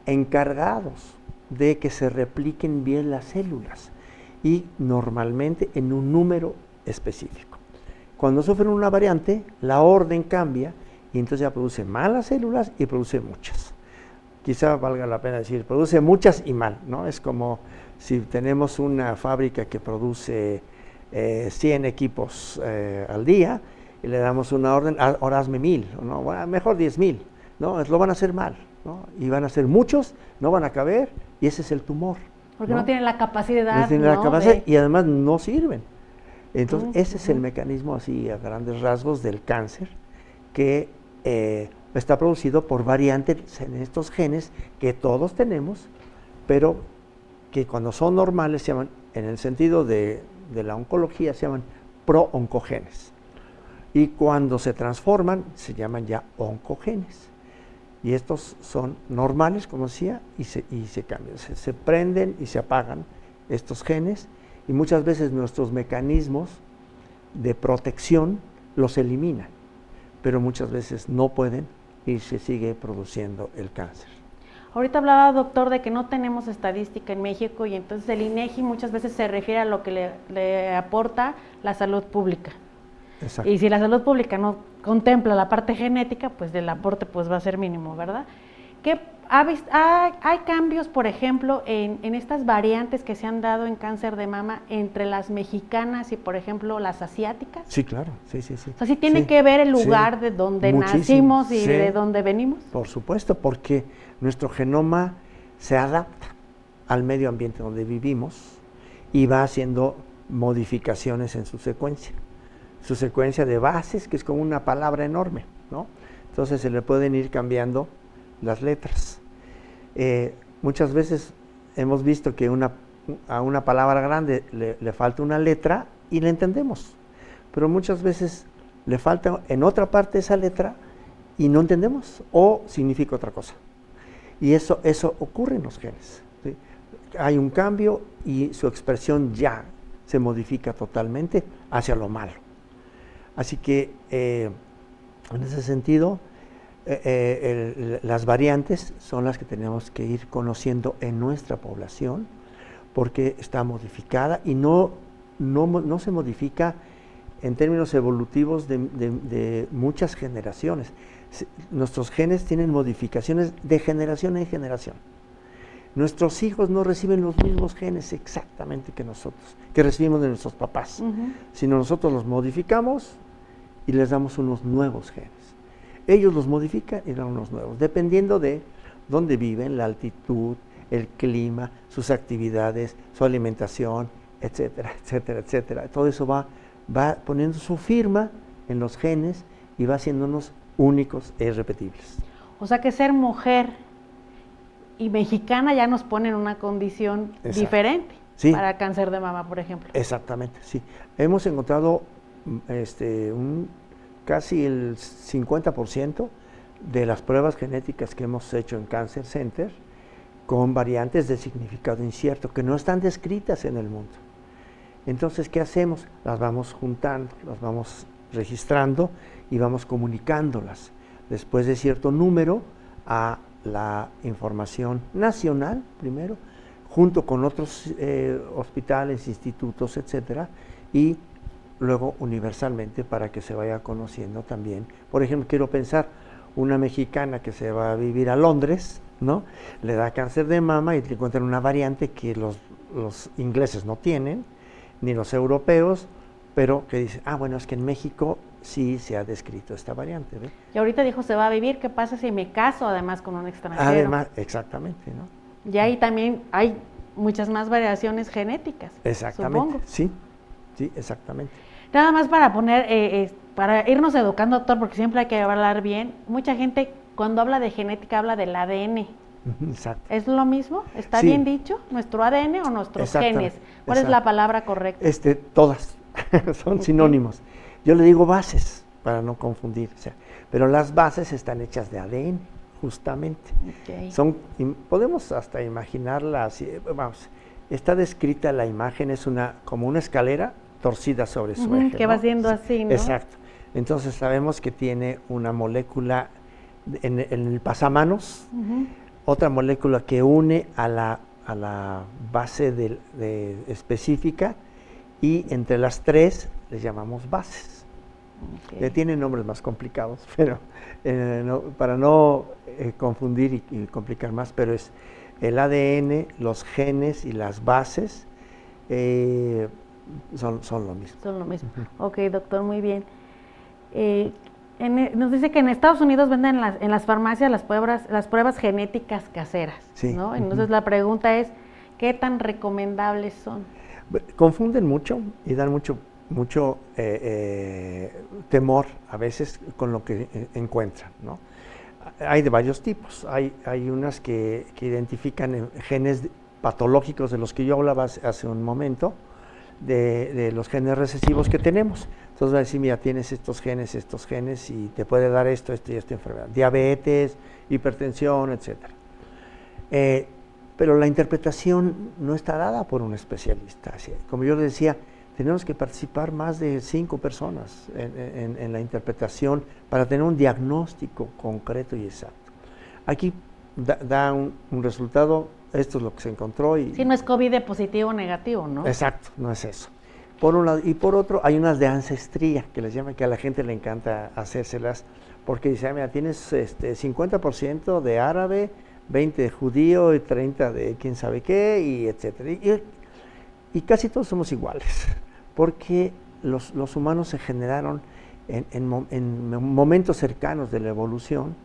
encargados de que se repliquen bien las células y normalmente en un número específico. Cuando sufren una variante, la orden cambia y entonces ya produce malas células y produce muchas. Quizá valga la pena decir, produce muchas y mal, ¿no? Es como si tenemos una fábrica que produce 100 eh, equipos eh, al día y le damos una orden, ah, ahora hazme mil, ¿no? mejor 10 mil, ¿no? Lo van a hacer mal, ¿no? Y van a ser muchos, no van a caber y ese es el tumor. Porque no, tienen la capacidad. No tienen la capacidad y además no sirven. Entonces, ese es el mecanismo así a grandes rasgos del cáncer que eh, está producido por variantes en estos genes que todos tenemos, pero que cuando son normales se llaman, en el sentido de, de la oncología, se llaman pro-oncogenes. Y cuando se transforman, se llaman ya oncogenes. Y estos son normales, como decía, y se, y se cambian. Se, prenden y se apagan estos genes y muchas veces nuestros mecanismos de protección los eliminan, pero muchas veces no pueden y se sigue produciendo el cáncer. Ahorita hablaba, doctor, de que no tenemos estadística en México y entonces el INEGI muchas veces se refiere a lo que le, le aporta la salud pública. Y si la salud pública no contempla la parte genética, pues del aporte pues va a ser mínimo, ¿verdad? ¿Qué ha, hay cambios, por ejemplo, en, en, estas variantes que se han dado en cáncer de mama entre las mexicanas y, por ejemplo, las asiáticas? Sí, claro, sí, sí, sí. O sea, sí tiene que ver el lugar de donde nacimos y de donde venimos. Por supuesto, porque nuestro genoma se adapta al medio ambiente donde vivimos y va haciendo modificaciones en su secuencia su secuencia de bases, que es como una palabra enorme, ¿no? Entonces se le pueden ir cambiando las letras. Eh, muchas veces hemos visto que una, a una palabra grande le, falta una letra y la entendemos, pero muchas veces le falta en otra parte esa letra y no entendemos o significa otra cosa. Y eso, eso ocurre en los genes. Hay un cambio y su expresión ya se modifica totalmente hacia lo malo. Así que eh, en ese sentido, eh, eh, las variantes son las que tenemos que ir conociendo en nuestra población porque está modificada y no, no, se modifica en términos evolutivos de, muchas generaciones. Nuestros genes tienen modificaciones de generación en generación. Nuestros hijos no reciben los mismos genes exactamente que nosotros, que recibimos de nuestros papás, sino nosotros los modificamos y les damos unos nuevos genes. Ellos los modifican y dan unos nuevos, dependiendo de dónde viven, la altitud, el clima, sus actividades, su alimentación, etcétera, etcétera, etcétera. Todo eso va, va poniendo su firma en los genes y va haciéndonos únicos e irrepetibles. O sea que ser mujer y mexicana ya nos pone en una condición diferente para cáncer de mama, por ejemplo. Exactamente, sí. Hemos encontrado este, un, casi el 50% de las pruebas genéticas que hemos hecho en Cancer Center con variantes de significado incierto que no están descritas en el mundo. Entonces, ¿qué hacemos? Las vamos juntando, las vamos registrando y vamos comunicándolas después de cierto número a la información nacional primero, junto con otros eh, hospitales, institutos, etcétera, y luego universalmente para que se vaya conociendo también. Por ejemplo, quiero pensar, una mexicana que se va a vivir a Londres, ¿no? Le da cáncer de mama y encuentran una variante que los, los ingleses no tienen, ni los europeos, pero que dice, ah, bueno, es que en México sí se ha descrito esta variante. Y ahorita dijo, se va a vivir, ¿qué pasa si me caso además con un extranjero? Además, exactamente, ¿no? Y ahí también hay muchas más variaciones genéticas. Exactamente, sí, sí, exactamente. Nada más para poner, eh, eh, para irnos educando, doctor, porque siempre hay que hablar bien. Mucha gente cuando habla de genética habla del ADN. Exacto. ¿Es lo mismo? ¿Está bien dicho? ¿Nuestro ADN o nuestros genes? ¿Cuál es la palabra correcta? Este, todas, son sinónimos. Yo le digo bases, para no confundir. pero las bases están hechas de ADN, justamente. Son, podemos hasta imaginarla así, vamos, está descrita la imagen, es una, como una escalera torcida sobre su eje. Que va siendo así, ¿no? Exacto. Entonces sabemos que tiene una molécula en, el pasamanos, otra molécula que une a la, a la base de, específica y entre las tres les llamamos bases. Le tienen nombres más complicados, pero eh, para no eh, confundir y, complicar más, pero es el ADN, los genes y las bases eh, son, son, lo mismo. Son lo mismo. Ok, doctor, muy bien. nos dice que en Estados Unidos venden en las, farmacias las pruebas, las pruebas genéticas caseras. ¿no? Entonces la pregunta es, ¿qué tan recomendables son? Confunden mucho y dan mucho mucho eh, eh, temor a veces con lo que eh, encuentran. ¿no? Hay de varios tipos. Hay, hay unas que, identifican genes patológicos de los que yo hablaba hace, un momento, de, los genes recesivos que tenemos. Entonces va a decir, mira, tienes estos genes, estos genes y te puede dar esto, esto y esta enfermedad. Diabetes, hipertensión, etc. pero la interpretación no está dada por un especialista. Como yo le decía, tenemos que participar más de cinco personas en, la interpretación para tener un diagnóstico concreto y exacto. Aquí da, un, resultado, esto es lo que se encontró. Y, si no es COVID positivo o negativo, ¿no? Exacto, no es eso. Por un lado, y por otro, hay unas de ancestría, que les llaman, que a la gente le encanta hacérselas, porque dice, ah, mira, tienes este 50% de árabe, 20 de judío y 30 de quién sabe qué, y etcétera. y casi todos somos iguales porque los, humanos se generaron en, momentos cercanos de la evolución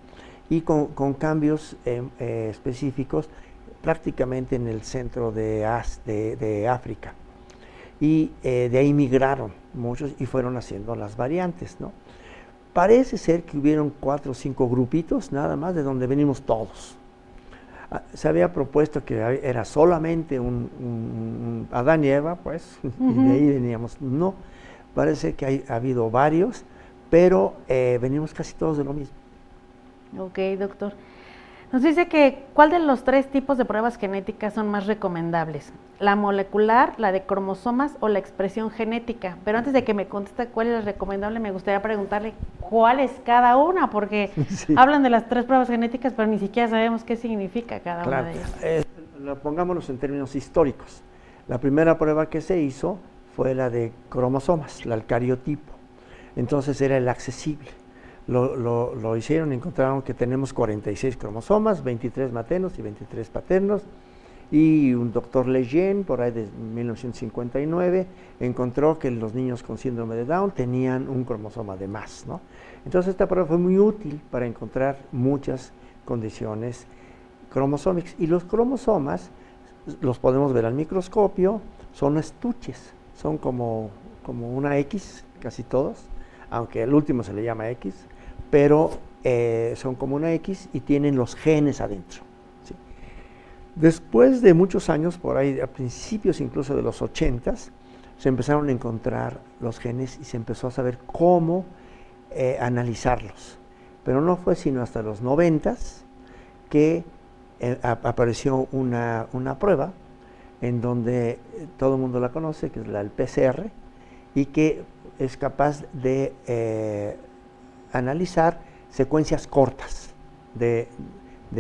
y con, cambios eh, eh, específicos prácticamente en el centro de, de, África. Y eh, de ahí migraron muchos y fueron haciendo las variantes. ¿no? Parece ser que hubieron cuatro o cinco grupitos nada más de donde venimos todos. Ah, se había propuesto que era solamente un, Adán y Eva, pues, y de ahí veníamos. No, parece que ha habido varios, pero eh, venimos casi todos de lo mismo. Ok, doctor. Nos dice que cuál de los tres tipos de pruebas genéticas son más recomendables, la molecular, la de cromosomas o la expresión genética. Pero antes de que me conteste cuál es la recomendable, me gustaría preguntarle cuál es cada una, porque hablan de las tres pruebas genéticas, pero ni siquiera sabemos qué significa cada una de ellas. Eh, pongámonos en términos históricos. La primera prueba que se hizo fue la de cromosomas, la cariotipo. Entonces era el accesible lo, lo, lo, hicieron, encontraron que tenemos 46 cromosomas, 23 maternos y 23 paternos, y un doctor Lejeune, por ahí de 1959, encontró que los niños con síndrome de Down tenían un cromosoma de más. ¿no? Entonces esta prueba fue muy útil para encontrar muchas condiciones cromosómicas. Y los cromosomas los podemos ver al microscopio, son estuches, son como, como una X, casi todos, aunque el último se le llama X, pero eh, son como una X y tienen los genes adentro. Después de muchos años, por ahí a principios incluso de los 80, se empezaron a encontrar los genes y se empezó a saber cómo eh, analizarlos. Pero no fue sino hasta los 90 que eh, apareció una, prueba en donde todo el mundo la conoce, que es la del PCR, y que es capaz de analizar secuencias cortas de,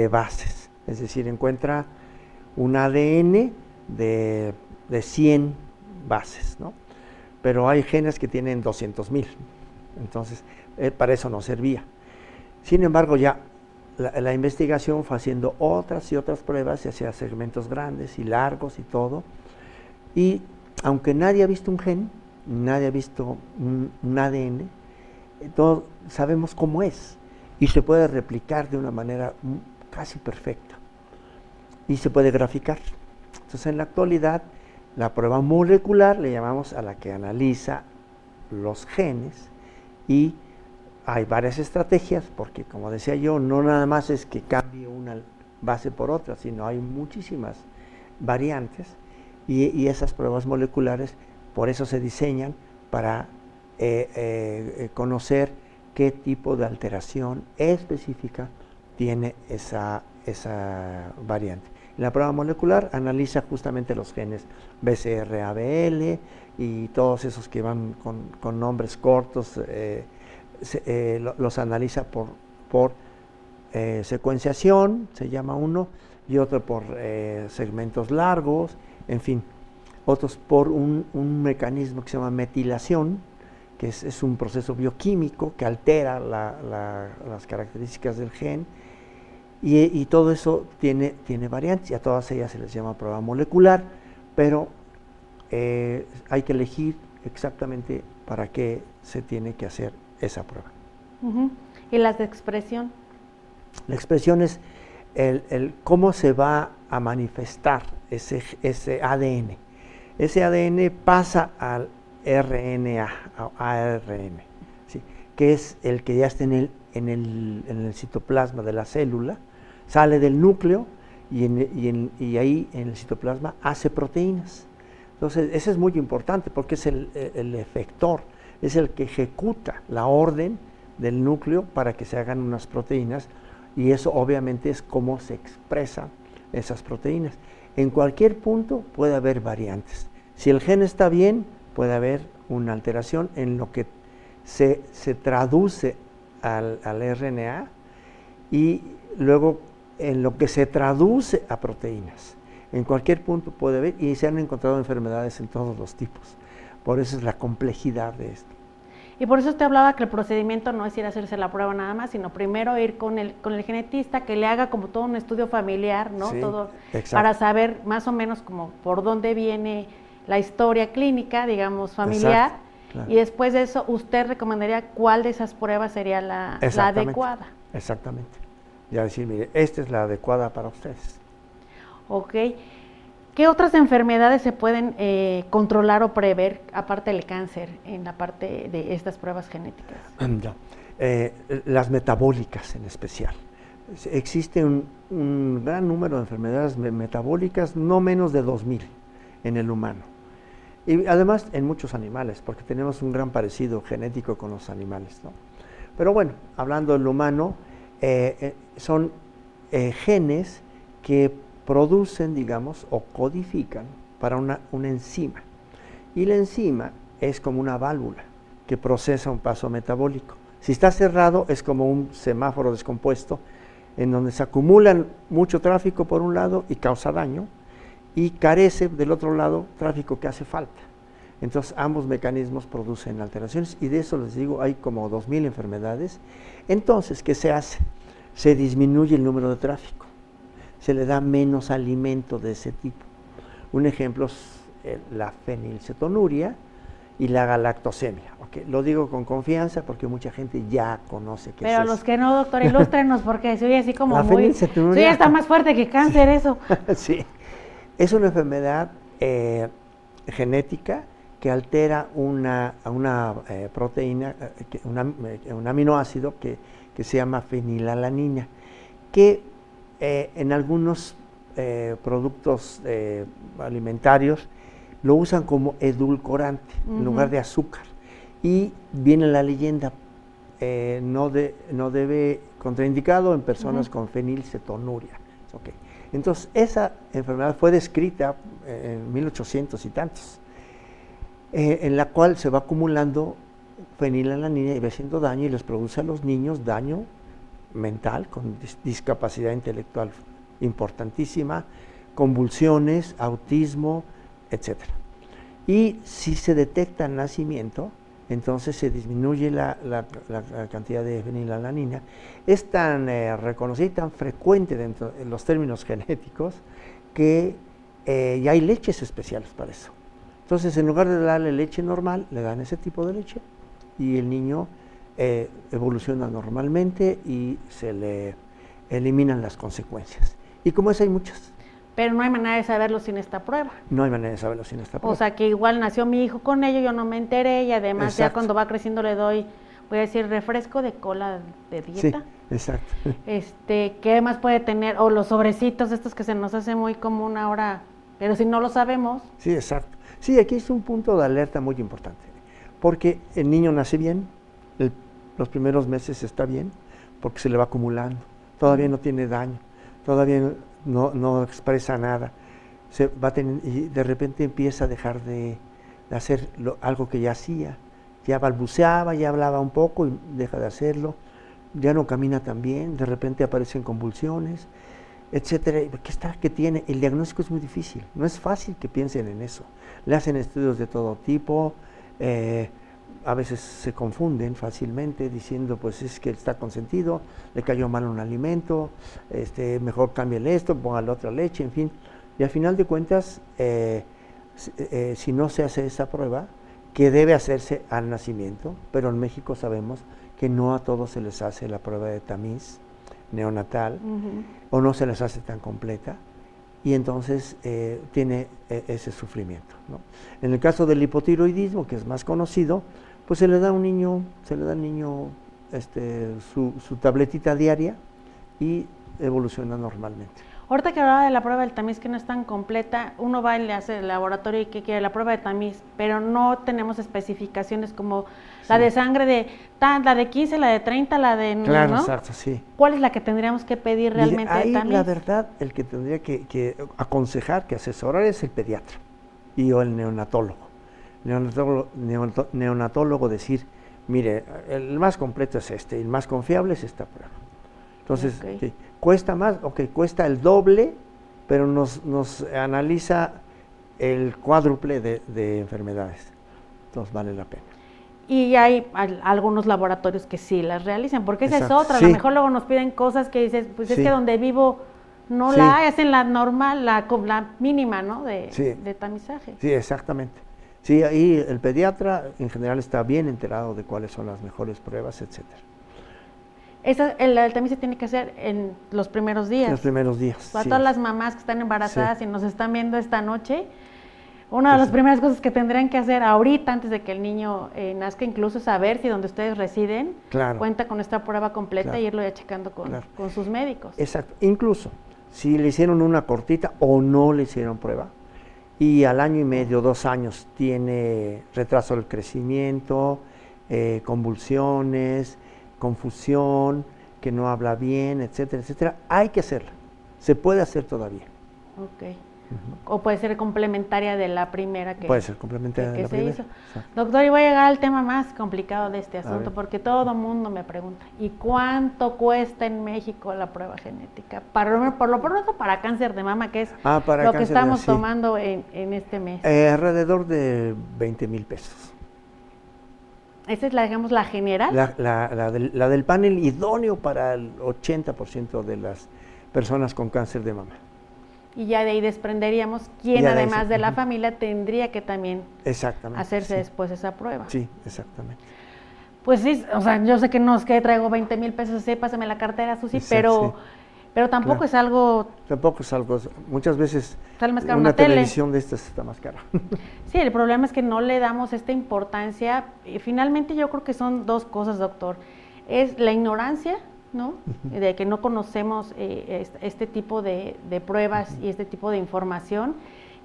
bases. Es decir, encuentra un ADN de, 100 bases, ¿no? Pero hay genes que tienen 200.000. Entonces, eh, para eso no servía. Sin embargo, ya la, investigación fue haciendo otras y otras pruebas, se hacía segmentos grandes y largos y todo. Y aunque nadie ha visto un gen, nadie ha visto un ADN, todos sabemos cómo es y se puede replicar de una manera casi perfecta y se puede graficar. Entonces en la actualidad la prueba molecular le llamamos a la que analiza los genes y hay varias estrategias porque como decía yo no nada más es que cambie una base por otra sino hay muchísimas variantes y, y esas pruebas moleculares por eso se diseñan para eh, eh, conocer qué tipo de alteración específica tiene esa, esa variante. La prueba molecular analiza justamente los genes BCR-ABL y todos esos que van con, nombres cortos, eh, los analiza por, por secuenciación, se llama uno, y otro por segmentos largos, en fin, otros por un, un mecanismo que se llama metilación, que es, un proceso bioquímico que altera las características del gen y, todo eso tiene, tiene variantes y a todas ellas se les llama prueba molecular, pero eh, hay que elegir exactamente para qué se tiene que hacer esa prueba. ¿Y las de expresión? La expresión es el, cómo se va a manifestar ese, ese ADN. Ese ADN pasa al RNA, ARN, que es el que ya está en el, en el, en el citoplasma de la célula, sale del núcleo y, y, ahí en el citoplasma hace proteínas. Entonces, eso es muy importante porque es el, el, efector, es el que ejecuta la orden del núcleo para que se hagan unas proteínas y eso obviamente es cómo se expresan esas proteínas. En cualquier punto puede haber variantes. Si el gen está bien, puede haber una alteración en lo que se, traduce al, RNA y luego en lo que se traduce a proteínas. En cualquier punto puede haber y se han encontrado enfermedades en todos los tipos. Por eso es la complejidad de esto. Y por eso usted hablaba que el procedimiento no es ir a hacerse la prueba nada más, sino primero ir con el, con el genetista que le haga como todo un estudio familiar, ¿no? todo para saber más o menos como por dónde viene la historia clínica, digamos, familiar. Y después de eso, ¿usted recomendaría cuál de esas pruebas sería la, adecuada? Exactamente. Ya decir, mire, esta es la adecuada para ustedes. Ok. ¿Qué otras enfermedades se pueden eh, controlar o prever, aparte del cáncer, en la parte de estas pruebas genéticas? Ya. Eh, las metabólicas en especial. Existe un, un, gran número de enfermedades metabólicas, no menos de 2.000 en el humano. Y además en muchos animales, porque tenemos un gran parecido genético con los animales. ¿no? Pero bueno, hablando del humano, eh, eh, son eh, genes que producen, digamos, o codifican para una, una enzima. Y la enzima es como una válvula que procesa un paso metabólico. Si está cerrado es como un semáforo descompuesto en donde se acumulan mucho tráfico por un lado y causa daño, y carece del otro lado tráfico que hace falta. Entonces ambos mecanismos producen alteraciones y de eso les digo, hay como 2.000 enfermedades. Entonces, ¿qué se hace? Se disminuye el número de tráfico, se le da menos alimento de ese tipo. Un ejemplo es eh, la fenilcetonuria y la galactosemia. Lo digo con confianza porque mucha gente ya conoce que Pero los que no, doctor, ilústrenos porque soy así como muy... Sí, está más fuerte que cáncer eso. sí. Es una enfermedad eh, genética que altera una, una eh, proteína, eh, un aminoácido que, se llama fenilalanina, que en algunos productos contrarios lo usan como edulcorante en lugar de azúcar. Y viene la leyenda, no, de, no debe contraindicado en personas con fenilcetonuria. Okay. Entonces, esa enfermedad fue descrita en 1800 y tantos, eh, en la cual se va acumulando fenilalanina y va haciendo daño y les produce a los niños daño mental, con discapacidad intelectual importantísima, convulsiones, autismo, etc. Y si se detecta el nacimiento, entonces se disminuye la, cantidad de fenilalanina. Es tan eh, reconocida y tan frecuente dentro de los términos genéticos que eh, ya hay leches especiales para eso. Entonces, en lugar de darle leche normal, le dan ese tipo de leche y el niño eh, evoluciona normalmente y se le eliminan las consecuencias. Y como es, hay muchas. Pero no hay manera de saberlo sin esta prueba. No hay manera de saberlo sin esta prueba. O sea que igual nació mi hijo con ello, yo no me enteré y además ya cuando va creciendo le doy, voy a decir, refresco de cola de dieta. Sí, exacto. Este, ¿qué más puede tener? O los sobrecitos estos que se nos hace muy común ahora, pero si no lo sabemos. Sí, exacto. Sí, aquí es un punto de alerta muy importante, porque el niño nace bien, los primeros meses está bien, porque se le va acumulando, todavía no tiene daño, todavía no, expresa nada. Se va y de repente empieza a dejar de, hacer algo que ya hacía. Ya balbuceaba, ya hablaba un poco y deja de hacerlo. Ya no camina tan bien, de repente aparecen convulsiones, etcétera. ¿Qué está? ¿Qué tiene? El diagnóstico es muy difícil. No es fácil que piensen en eso. Le hacen estudios de todo tipo. Eh, a veces se confunden fácilmente diciendo, pues es que está consentido, le cayó mal un alimento, este, mejor cámbiale esto, póngale otra leche, en fin. Y al final de cuentas, eh, eh, si no se hace esa prueba, que debe hacerse al nacimiento, pero en México sabemos que no a todos se les hace la prueba de tamiz neonatal o no se les hace tan completa y entonces eh, tiene eh, ese sufrimiento. En el caso del hipotiroidismo, que es más conocido, pues se le da a un niño, se le da al niño este, su, su tabletita diaria y evoluciona normalmente. Ahorita que hablaba de la prueba del tamiz que no es tan completa, uno va y le hace el laboratorio y que quiere la prueba de tamiz, pero no tenemos especificaciones como la de sangre de la de 15, la de 30, la de claro, exacto, sí. ¿Cuál es la que tendríamos que pedir realmente ahí, La verdad, el que tendría que, aconsejar, que asesorar es el pediatra y o el neonatólogo. Neonatólogo, neonatólogo decir, mire, el más completo es este, el más confiable es esta prueba. Entonces, cuesta más, ok, cuesta el doble, pero nos, nos analiza el cuádruple de, enfermedades. Entonces vale la pena. Y hay algunos laboratorios que sí las realizan, porque esa es otra. A lo mejor luego nos piden cosas que dices, pues es que donde vivo no la hay, hacen la normal, la, la mínima, ¿no? De, de tamizaje. Sí, exactamente. Sí, ahí el pediatra en general está bien enterado de cuáles son las mejores pruebas, etcétera. Esa, el, también se tiene que hacer en los primeros días. En los primeros días. Para todas las mamás que están embarazadas y nos están viendo esta noche, una de las primeras cosas que tendrían que hacer ahorita, antes de que el niño eh, nazca, incluso es saber si donde ustedes residen cuenta con esta prueba completa y irlo ya checando con, con, sus médicos. Exacto. Incluso si le hicieron una cortita o no le hicieron prueba y al año y medio, dos años, tiene retraso del crecimiento, eh, convulsiones, confusión, que no habla bien, etcétera, etcétera, hay que hacerla. Se puede hacer todavía. Ok. O puede ser complementaria de la primera que, puede ser complementaria de la se hizo. Doctor, y voy a llegar al tema más complicado de este asunto, porque todo mundo me pregunta, ¿y cuánto cuesta en México la prueba genética? Para, por lo pronto para cáncer de mama, que es ah, lo que estamos tomando en, este mes. Eh, alrededor de 20 mil pesos. ¿Esa es la, digamos, la general? La, la, del, la del panel idóneo para el 80% de las personas con cáncer de mama. Y ya de ahí desprenderíamos quién, además de, la familia, tendría que también hacerse después esa prueba. Sí, exactamente. Pues sí, o sea, yo sé que no es que traigo 20 mil pesos, sí, pásame la cartera, Susi, pero pero tampoco es algo... Tampoco es algo... Muchas veces una, televisión de estas está más cara. sí, el problema es que no le damos esta importancia. Y finalmente yo creo que son dos cosas, doctor. Es la ignorancia, ¿no? De que no conocemos eh, este, tipo de, pruebas y este tipo de información.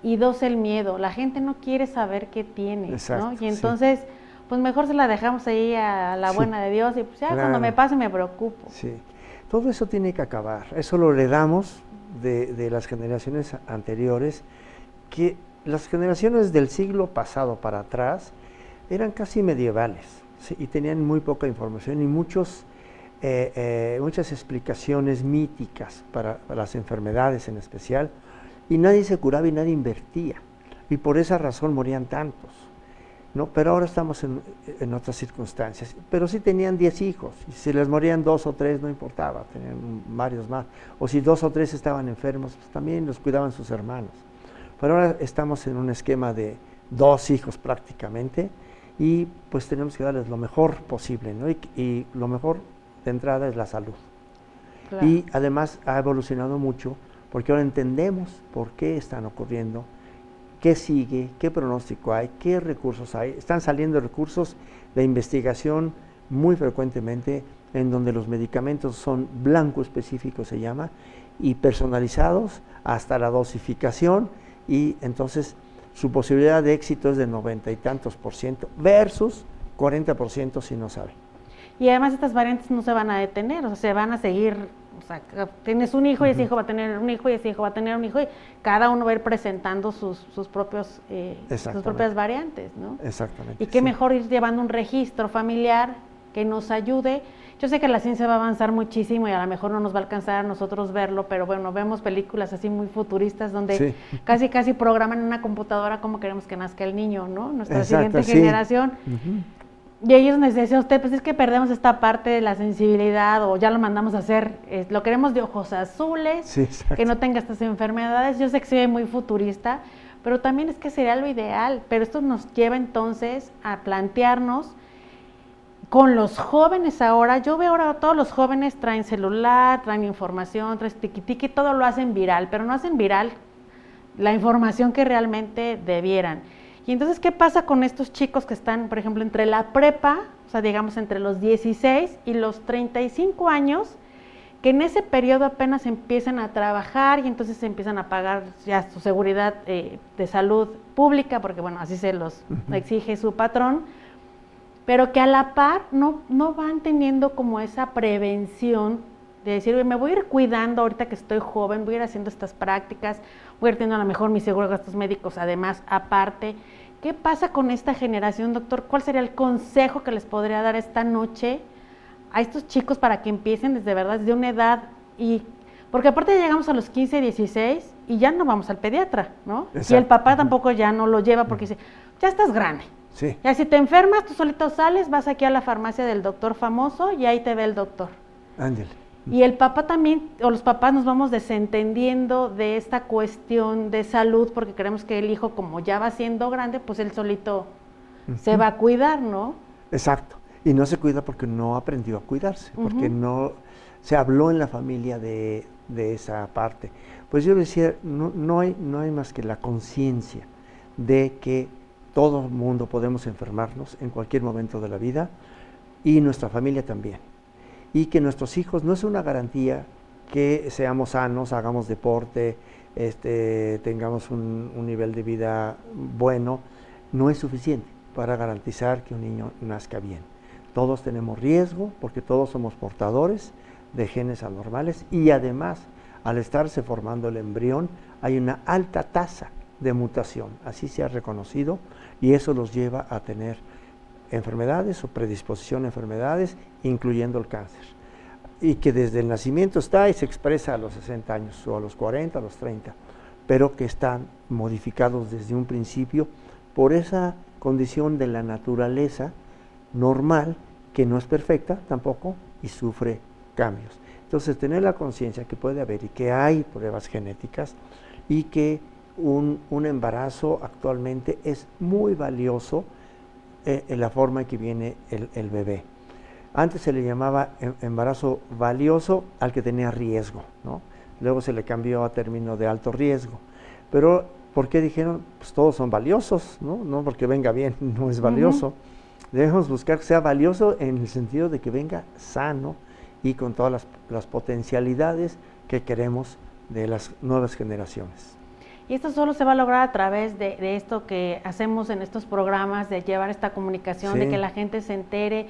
Y dos, el miedo. La gente no quiere saber qué tiene, ¿no? Y entonces... pues mejor se la dejamos ahí a la buena de Dios y pues ya cuando me pase me preocupo. Sí. Todo eso tiene que acabar. Eso lo heredamos de, de las generaciones anteriores, que las generaciones del siglo pasado para atrás eran casi medievales y tenían muy poca información y muchos, eh, eh, muchas explicaciones míticas para, las enfermedades en especial, y nadie se curaba y nadie invertía. Y por esa razón morían tantos. ¿no? Pero ahora estamos en, otras circunstancias. Pero si tenían 10 hijos, y si les morían dos o tres no importaba, tenían varios más. O si dos o tres estaban enfermos, pues también los cuidaban sus hermanos. Pero ahora estamos en un esquema de dos hijos prácticamente y pues tenemos que darles lo mejor posible, ¿no? Y, lo mejor de entrada es la salud. Y además ha evolucionado mucho porque ahora entendemos por qué están ocurriendo qué sigue, qué pronóstico hay, qué recursos hay. Están saliendo recursos de investigación muy frecuentemente en donde los medicamentos son blanco específico, se llama, y personalizados hasta la dosificación y entonces su posibilidad de éxito es de noventa y tantos por ciento versus 40 por ciento si no sabe. Y además estas variantes no se van a detener, o sea, se van a seguir o sea, tienes un hijo y ese hijo va a tener un hijo y ese hijo va a tener un hijo y cada uno va a ir presentando sus, sus propios eh, sus propias variantes, ¿no? Exactamente. Y qué mejor ir llevando un registro familiar que nos ayude. Yo sé que la ciencia va a avanzar muchísimo y a lo mejor no nos va a alcanzar a nosotros verlo, pero bueno, vemos películas así muy futuristas donde casi casi programan en una computadora cómo queremos que nazca el niño, ¿no? Nuestra siguiente generación. Y ellos nos decían usted, pues es que perdemos esta parte de la sensibilidad o ya lo mandamos a hacer, lo queremos de ojos azules, que no tenga estas enfermedades. Yo sé que soy muy futurista, pero también es que sería lo ideal. Pero esto nos lleva entonces a plantearnos con los jóvenes ahora, yo veo ahora todos los jóvenes traen celular, traen información, traen tiki todo lo hacen viral, pero no hacen viral la información que realmente debieran. Y entonces, ¿qué pasa con estos chicos que están, por ejemplo, entre la prepa, o sea, digamos entre los 16 y los 35 años, que en ese periodo apenas empiezan a trabajar y entonces se empiezan a pagar ya su seguridad eh, de salud pública, porque bueno, así se los exige su patrón, pero que a la par no, no van teniendo como esa prevención de decir, me voy a ir cuidando ahorita que estoy joven, voy a ir haciendo estas prácticas, voy a ir teniendo a lo mejor mis seguros gastos médicos además aparte. ¿Qué pasa con esta generación, doctor? ¿Cuál sería el consejo que les podría dar esta noche a estos chicos para que empiecen desde verdad, desde una edad y porque aparte llegamos a los 15, 16 y ya no vamos al pediatra, ¿no? Y el papá tampoco ya no lo lleva porque dice, ya estás grande. Sí. Ya si te enfermas, tú solito sales, vas aquí a la farmacia del doctor famoso y ahí te ve el doctor. Ángel. Y el papá también, o los papás nos vamos desentendiendo de esta cuestión de salud porque creemos que el hijo, como ya va siendo grande, pues él solito se va a cuidar, ¿no? Exacto. Y no se cuida porque no aprendió a cuidarse, porque no se habló en la familia de, esa parte. Pues yo decía, no, no, hay, no hay más que la conciencia de que todo el mundo podemos enfermarnos en cualquier momento de la vida y nuestra familia también y que nuestros hijos no es una garantía que seamos sanos, hagamos deporte, este, tengamos un, nivel de vida bueno, no es suficiente para garantizar que un niño nazca bien. Todos tenemos riesgo porque todos somos portadores de genes anormales y además al estarse formando el embrión hay una alta tasa de mutación, así se ha reconocido y eso los lleva a tener enfermedades o predisposición a enfermedades, incluyendo el cáncer. Y que desde el nacimiento está y se expresa a los 60 años, o a los 40, a los 30, pero que están modificados desde un principio por esa condición de la naturaleza normal, que no es perfecta tampoco, y sufre cambios. Entonces, tener la conciencia que puede haber y que hay pruebas genéticas y que un, un embarazo actualmente es muy valioso eh, en la forma en que viene el, bebé. Antes se le llamaba em, embarazo valioso al que tenía riesgo, ¿no? Luego se le cambió a término de alto riesgo. Pero, ¿por qué dijeron? Pues todos son valiosos, ¿no? No porque venga bien, no es valioso. Debemos buscar que sea valioso en el sentido de que venga sano y con todas las, las potencialidades que queremos de las nuevas generaciones. Y esto solo se va a lograr a través de, esto que hacemos en estos programas, de llevar esta comunicación, de que la gente se entere,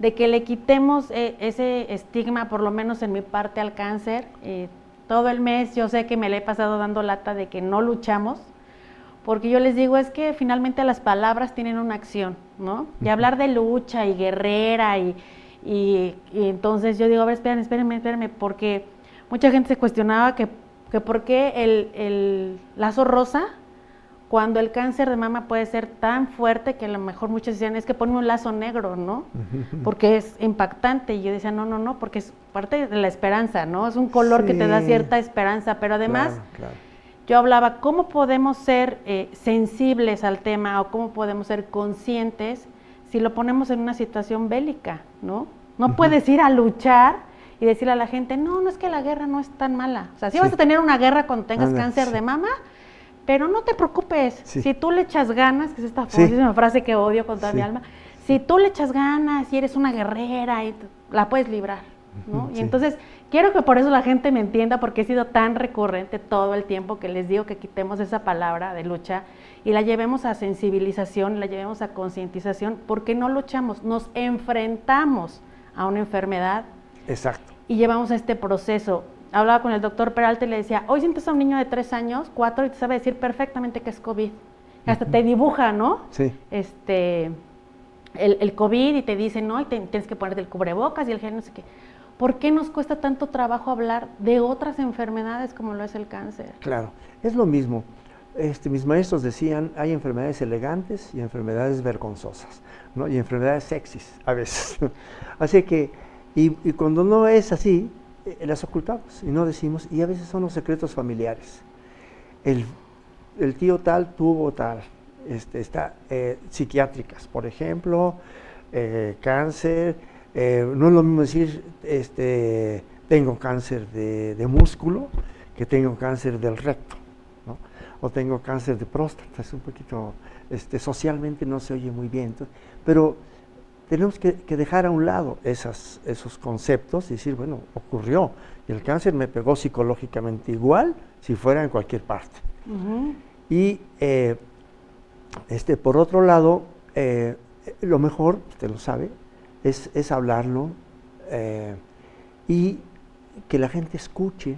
de que le quitemos eh, ese estigma, por lo menos en mi parte, al cáncer. Eh, todo el mes yo sé que me le he pasado dando lata de que no luchamos, porque yo les digo es que finalmente las palabras tienen una acción, ¿no? Y hablar de lucha y guerrera y, y, entonces yo digo, a ver, espérenme, espérenme, espérenme, porque mucha gente se cuestionaba que que por qué el, lazo rosa, cuando el cáncer de mama puede ser tan fuerte que a lo mejor muchos decían, es que ponme un lazo negro, ¿no? Porque es impactante. Y yo decía, no, no, no, porque es parte de la esperanza, ¿no? Es un color que te da cierta esperanza, pero además... Yo hablaba, ¿cómo podemos ser eh, sensibles al tema o cómo podemos ser conscientes si lo ponemos en una situación bélica, ¿no? No puedes ir a luchar y decirle a la gente, no, no es que la guerra no es tan mala. O sea, sí, vas a tener una guerra cuando tengas cáncer de mama, pero no te preocupes. Si tú le echas ganas, que es esta famosísima frase que odio con toda mi alma, si tú le echas ganas y eres una guerrera, y la puedes librar. ¿no? Y entonces quiero que por eso la gente me entienda porque he sido tan recurrente todo el tiempo que les digo que quitemos esa palabra de lucha y la llevemos a sensibilización, la llevemos a concientización, porque no luchamos, nos enfrentamos a una enfermedad Exacto. Y llevamos a este proceso. Hablaba con el doctor Peralta y le decía, hoy sientes a un niño de tres años, cuatro, y te sabe decir perfectamente que es COVID. Hasta te dibuja, ¿no? Sí. Este, el, el, COVID y te dice, no, y tienes que ponerte el cubrebocas y el gel, no sé qué. ¿Por qué nos cuesta tanto trabajo hablar de otras enfermedades como lo es el cáncer? Claro, es lo mismo. este, mis maestros decían, hay enfermedades elegantes y enfermedades vergonzosas, ¿no? y enfermedades sexys a veces. así que, y, cuando no es así, eh, las ocultamos y no decimos, y a veces son los secretos familiares. El, tío tal tuvo tal, este, está, eh, psiquiátricas, por ejemplo, eh, cáncer, no es lo mismo decir, este, tengo cáncer de, de músculo que tengo cáncer del recto o tengo cáncer de próstata, es un poquito, este, socialmente no se oye muy bien, pero tenemos que, dejar a un lado esas, esos conceptos y decir, bueno, ocurrió, y el cáncer me pegó psicológicamente igual si fuera en cualquier parte. Y eh, este, por otro lado, eh, lo mejor, usted lo sabe, es, es hablarlo eh, y que la gente escuche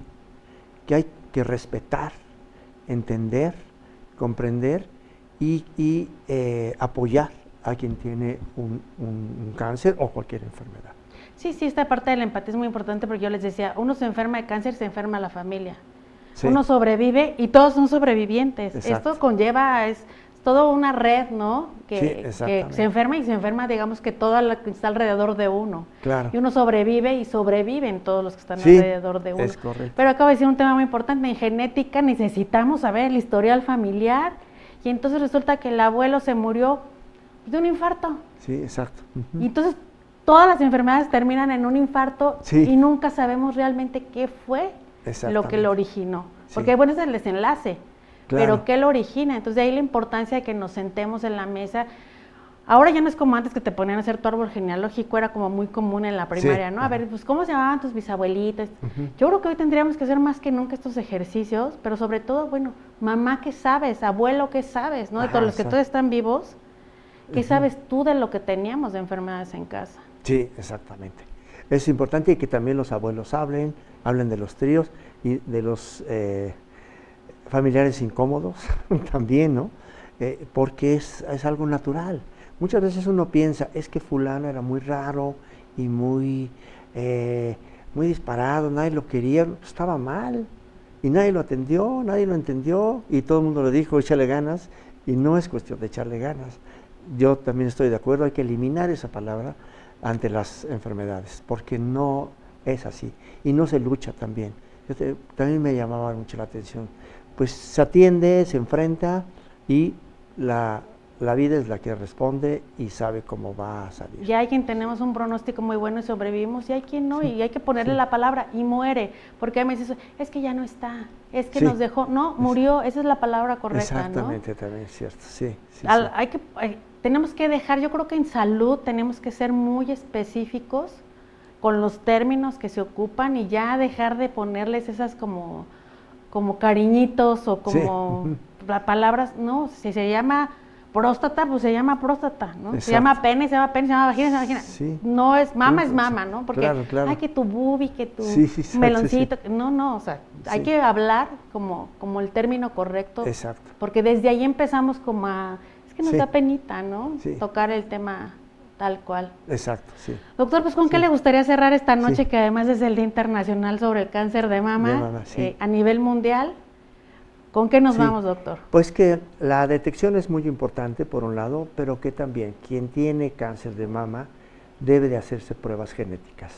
que hay que respetar entender, comprender y, apoyar a quien tiene un, cáncer o cualquier enfermedad. Sí, sí, esta parte de la empatía es muy importante porque yo les decía, uno se enferma de cáncer, se enferma la familia. Uno sobrevive y todos son sobrevivientes. Esto conlleva, es, toda una red, ¿no? Que, se enferma y se enferma, digamos que todo lo que está alrededor de uno. Claro. Y uno sobrevive y sobreviven todos los que están alrededor de uno. Es correcto. Pero acabo de decir un tema muy importante, en genética necesitamos saber el historial familiar y entonces resulta que el abuelo se murió de un infarto. Sí, exacto. Y entonces todas las enfermedades terminan en un infarto y nunca sabemos realmente qué fue lo que lo originó. Porque bueno, es el desenlace. Pero ¿qué lo origina? Entonces de ahí la importancia de que nos sentemos en la mesa. Ahora ya no es como antes que te ponían a hacer tu árbol genealógico, era como muy común en la primaria, ¿no? A ver, pues ¿cómo se llamaban tus bisabuelitas? Yo creo que hoy tendríamos que hacer más que nunca estos ejercicios, pero sobre todo, bueno, mamá, ¿qué sabes? Abuelo, ¿qué sabes? ¿No? De todos los que todos están vivos, ¿qué sabes tú de lo que teníamos de enfermedades en casa? Sí, exactamente. Es importante que también los abuelos hablen, hablen de los tríos y de los... Eh, familiares incómodos también, ¿no? Eh, porque es, algo natural. Muchas veces uno piensa, es que fulano era muy raro y muy, eh, muy disparado, nadie lo quería, estaba mal y nadie lo atendió, nadie lo entendió y todo el mundo le dijo, échale ganas y no es cuestión de echarle ganas. Yo también estoy de acuerdo, hay que eliminar esa palabra ante las enfermedades, porque no es así y no se lucha también. también me llamaba mucho la atención pues se atiende, se enfrenta y la, vida es la que responde y sabe cómo va a salir. Y hay quien tenemos un pronóstico muy bueno y sobrevivimos, y hay quien no, y hay que ponerle la palabra y muere, porque a veces es que ya no está, es que nos dejó, no, murió, esa es la palabra correcta. Exactamente, también es cierto, sí. hay que, tenemos que dejar, yo creo que en salud tenemos que ser muy específicos con los términos que se ocupan y ya dejar de ponerles esas como como cariñitos o como palabras, no, si se llama próstata, pues se llama próstata, ¿no? Se llama pene, se llama pene, se llama vagina, se llama vagina. No es, mama es mama, ¿no? Porque, hay que tu bubi, que tu meloncito, no, no, o sea, hay que hablar como, como el término correcto. Exacto. Porque desde ahí empezamos como a, es que nos da penita, ¿no? Tocar el tema Tal cual. Exacto, sí. Doctor, pues ¿con qué le gustaría cerrar esta noche, que además es el Día Internacional sobre el Cáncer de Mama, eh, a nivel mundial? ¿Con qué nos vamos, doctor? Pues que la detección es muy importante, por un lado, pero que también quien tiene cáncer de mama debe de hacerse pruebas genéticas,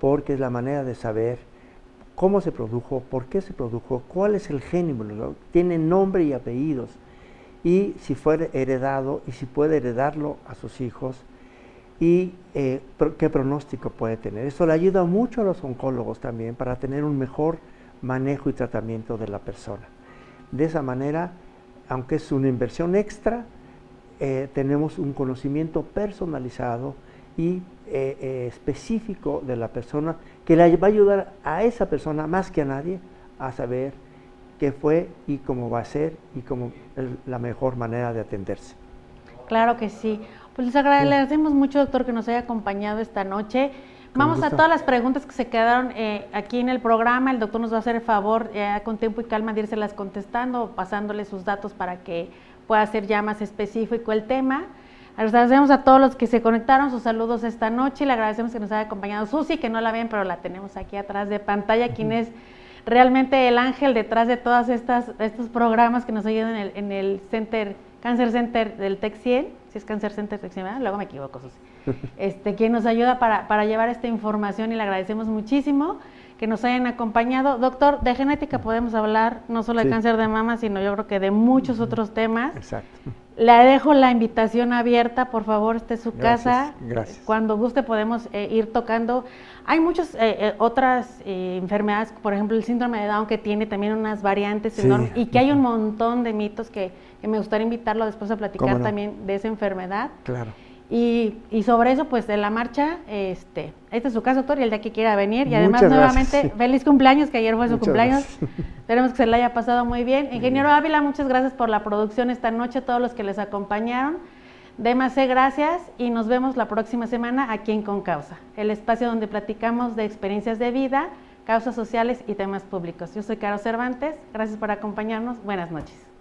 porque es la manera de saber cómo se produjo, por qué se produjo, cuál es el género, tiene nombre y apellidos, y si fue heredado y si puede heredarlo a sus hijos y eh, qué pronóstico puede tener. Eso le ayuda mucho a los oncólogos también para tener un mejor manejo y tratamiento de la persona. De esa manera, aunque es una inversión extra, eh, tenemos un conocimiento personalizado y eh, específico de la persona que le va a ayudar a esa persona más que a nadie a saber qué fue y cómo va a ser y cómo es la mejor manera de atenderse. Claro que sí. Pues les agradecemos mucho, doctor, que nos haya acompañado esta noche. Vamos a todas las preguntas que se quedaron eh, aquí en el programa. El doctor nos va a hacer el favor, eh, con tiempo y calma, de irse contestando, pasándole sus datos para que pueda ser ya más específico el tema. Agradecemos a todos los que se conectaron, sus saludos esta noche. Le agradecemos que nos haya acompañado Susi, que no la ven, pero la tenemos aquí atrás de pantalla, quien es realmente el ángel detrás de todos estos programas que nos ayudan en el, en el Center, Cancer Center del TEC 100, si es Cancer Center TEC 100, luego me equivoco, este, quien nos ayuda para, para llevar esta información y le agradecemos muchísimo que nos hayan acompañado. Doctor, de genética podemos hablar no solo de cáncer de mama, sino yo creo que de muchos otros temas. Exacto. Le dejo la invitación abierta, por favor, esté su casa. Gracias. Cuando guste podemos eh, ir tocando. Hay muchas eh, eh, otras enfermedades, por ejemplo, el síndrome de Down, que tiene también unas variantes enormes y que hay un montón de mitos que, me gustaría invitarlo después a platicar también de esa enfermedad. Claro. Y, sobre eso, pues de la marcha, este, este es su caso, doctor, y el de que quiera venir. Y además, nuevamente, feliz cumpleaños, que ayer fue su cumpleaños. Esperemos que se le haya pasado muy bien. Ingeniero Ávila, muchas gracias por la producción esta noche, a todos los que les acompañaron. Demase, gracias y nos vemos la próxima semana aquí en Concausa, el espacio donde platicamos de experiencias de vida, causas sociales y temas públicos. Yo soy Caro Cervantes, gracias por acompañarnos, buenas noches.